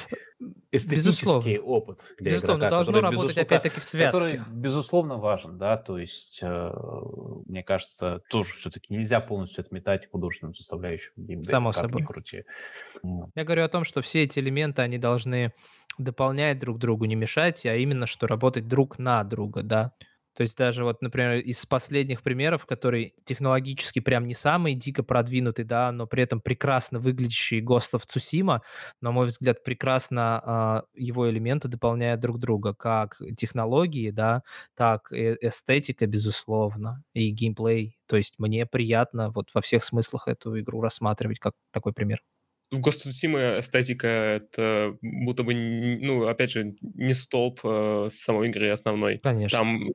эстетический безусловно. опыт для безусловно, игрока. должно который, работать опять-таки в связке. Который, безусловно, важен, да, то есть, э, мне кажется, тоже все-таки нельзя полностью отметать художественную составляющую геймдева. Само собой. Крути. Я говорю о том, что все эти элементы, они должны дополнять друг другу, не мешать, а именно, что работать друг на друга, да. То есть даже вот, например, из последних примеров, который технологически прям не самый дико продвинутый, да, но при этом прекрасно выглядящий Ghost of Tsushima, на мой взгляд, прекрасно э, его элементы дополняют друг друга, как технологии, да, так и эстетика, безусловно, и геймплей. То есть мне приятно вот во всех смыслах эту игру рассматривать как такой пример. В Ghost of Tsushima эстетика это будто бы, ну, опять же, не столб э, самой игры основной. Конечно. Там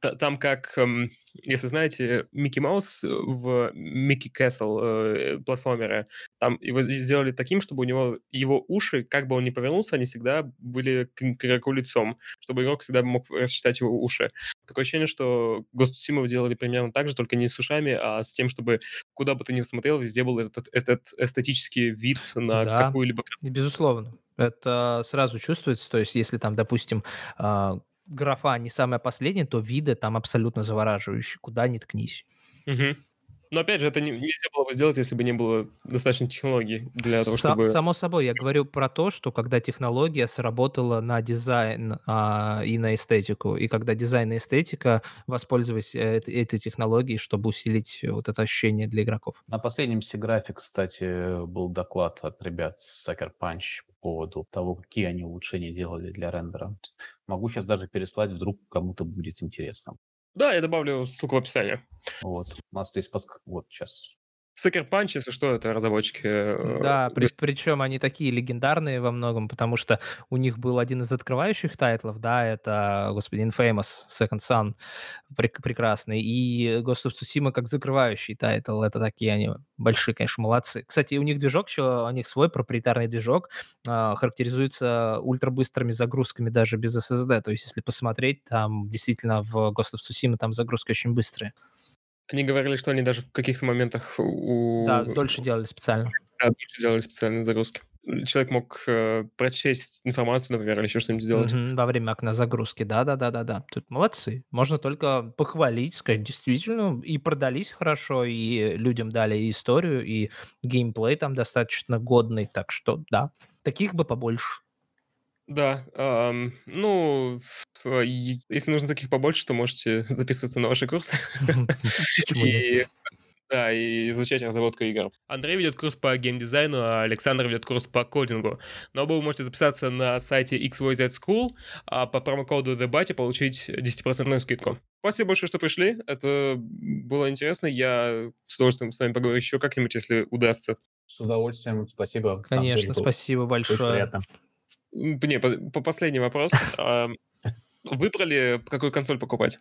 там как, эм, если знаете, Микки Маус в Микки Кэссел э, платформере, там его сделали таким, чтобы у него его уши, как бы он ни повернулся, они всегда были к, игроку лицом, чтобы игрок всегда мог рассчитать его уши. Такое ощущение, что Ghost Tsushima делали примерно так же, только не с ушами, а с тем, чтобы куда бы ты ни смотрел, везде был этот, этот эстетический вид на да, какую-либо... безусловно. Это сразу чувствуется, то есть если там, допустим, а, графа не самая последняя, то виды там абсолютно завораживающие, куда ни ткнись. Угу. Но опять же, это не, нельзя было бы сделать, если бы не было достаточно технологий для того, чтобы... Само собой, я говорю про то, что когда технология сработала на дизайн а, и на эстетику, и когда дизайн и эстетика воспользовались э, этой технологией, чтобы усилить вот это ощущение для игроков. На последнем Сиграфе, кстати, был доклад от ребят Sucker Punch по поводу того, какие они улучшения делали для рендера. Могу сейчас даже переслать, вдруг кому-то будет интересно. Да, я добавлю ссылку в описании. Вот. У нас здесь подск... вот сейчас Sucker Punch, если что, это разработчики. Э, да, при, причем они такие легендарные во многом, потому что у них был один из открывающих тайтлов, да, это, господи, Infamous Second прек- прекрасный, и Ghost of Tsushima как закрывающий title, это такие они большие, конечно, молодцы. Кстати, у них движок еще, у них свой проприетарный движок, э, характеризуется ультрабыстрыми загрузками даже без SSD, то есть если посмотреть, там действительно в Ghost of Tsushima там загрузки очень быстрые. Они говорили, что они даже в каких-то моментах у... Да, дольше делали специально. Да, дольше делали специальные загрузки. Человек мог э, прочесть информацию, например, или еще что-нибудь сделать. Мгм, во время окна загрузки. Да-да-да-да-да. Тут молодцы. Можно только похвалить, сказать, действительно, и продались хорошо, и людям дали и историю, и геймплей там достаточно годный. Так что да, таких бы побольше. Да, ам, ну, ф- и- если нужно таких побольше, то можете записываться на ваши курсы Почему нет? и, да, и изучать разработку игр. Андрей ведет курс по геймдизайну, а Александр ведет курс по кодингу. Но оба вы можете записаться на сайте XYZ School, а по промокоду TheBat получить 10% скидку. Спасибо большое, что пришли. Это было интересно. Я с удовольствием с вами поговорю еще как-нибудь, если удастся. С удовольствием, спасибо. Нам тоже Конечно, было спасибо Очень большое. приятно. Не, по, по- последний вопрос. Выбрали, какую консоль покупать?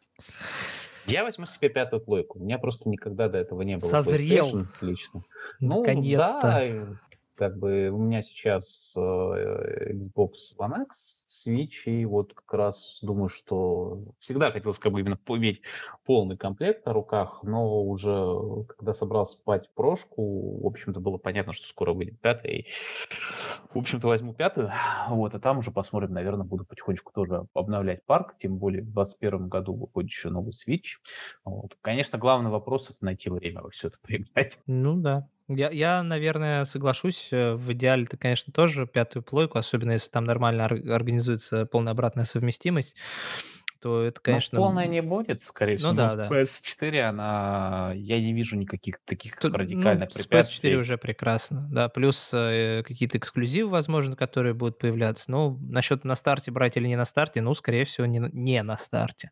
Я возьму себе пятую плойку. У меня просто никогда до этого не было Созрел. Лично. Ну, Наконец-то. да, как бы у меня сейчас э, Xbox One X, Switch, и вот как раз думаю, что всегда хотелось как бы именно иметь полный комплект на руках, но уже когда собрался спать прошку, в общем-то было понятно, что скоро выйдет пятая, и, в общем-то возьму пятую, вот, а там уже посмотрим, наверное, буду потихонечку тоже обновлять парк, тем более в 2021 году выходит еще новый Switch. Вот. Конечно, главный вопрос это найти время во все это поиграть. Ну да. Я, я, наверное, соглашусь. э, В идеале ты, конечно, тоже пятую плойку, особенно если там нормально ор- организуется полная обратная совместимость, то это, Ну, конечно... полная м, не будет, скорее всего, Ну но да, с да. PS4 она... Я не вижу никаких таких Тут, ну, радикальных с PS4 препятствий. уже прекрасно, да, плюс э, какие-то эксклюзивы, возможно, которые будут появляться. Ну, насчет на старте брать или не на старте, ну, скорее всего, не, на- не на старте.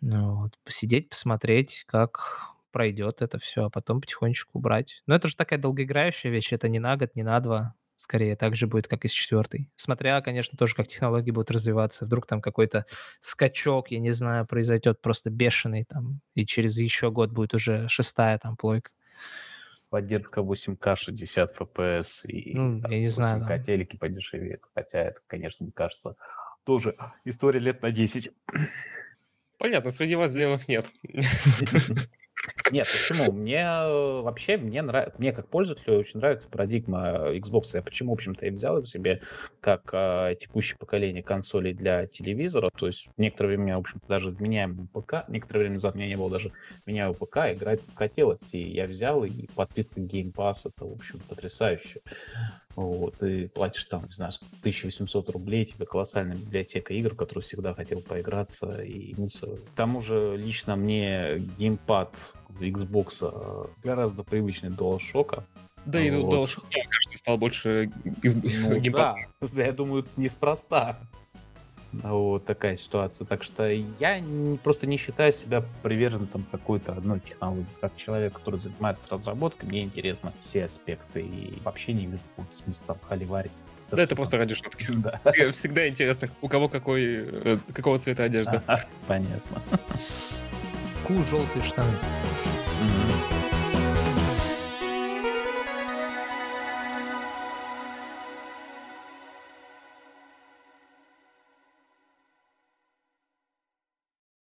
Ну, вот, посидеть, посмотреть, как пройдет это все, а потом потихонечку брать. Но это же такая долгоиграющая вещь, это не на год, не на два, скорее так же будет, как и с четвертой. Смотря, конечно, тоже, как технологии будут развиваться. Вдруг там какой-то скачок, я не знаю, произойдет просто бешеный там, и через еще год будет уже шестая там плойка. Поддержка 8К 60 FPS и Ну, там, я не знаю, 8К там. телеки подешевеют. Хотя это, конечно, мне кажется, тоже история лет на 10. Понятно, среди вас зеленых нет. Нет, почему? Мне э, вообще, мне нравится, мне как пользователю очень нравится парадигма Xbox. Я почему, в общем-то, и взял его себе как а, текущее поколение консолей для телевизора. То есть некоторое время, у меня, в общем-то, даже вменяемый ПК, некоторое время назад у меня не было даже вменяемого ПК, играть хотелось. И я взял, и подписка Game Pass, это, в общем, потрясающе. Вот, и платишь там, не знаю, сколько, 1800 рублей, тебе колоссальная библиотека игр, которую всегда хотел поиграться и муться. К тому же лично мне геймпад Xbox гораздо привычнее DualShock. Да и Вот. DualShock, мне кажется, стал больше из- Ну геймпада. да, я думаю, неспроста. Вот такая ситуация. Так что я просто не считаю себя приверженцем какой-то одной технологии. Как человек, который занимается разработкой, мне интересно все аспекты. И вообще не вижу смысла там холиварить. Да, это просто ради шутки. Да. Всегда интересно, у кого какой, э, какого цвета одежда. Понятно. Ку желтые штаны. Мгм.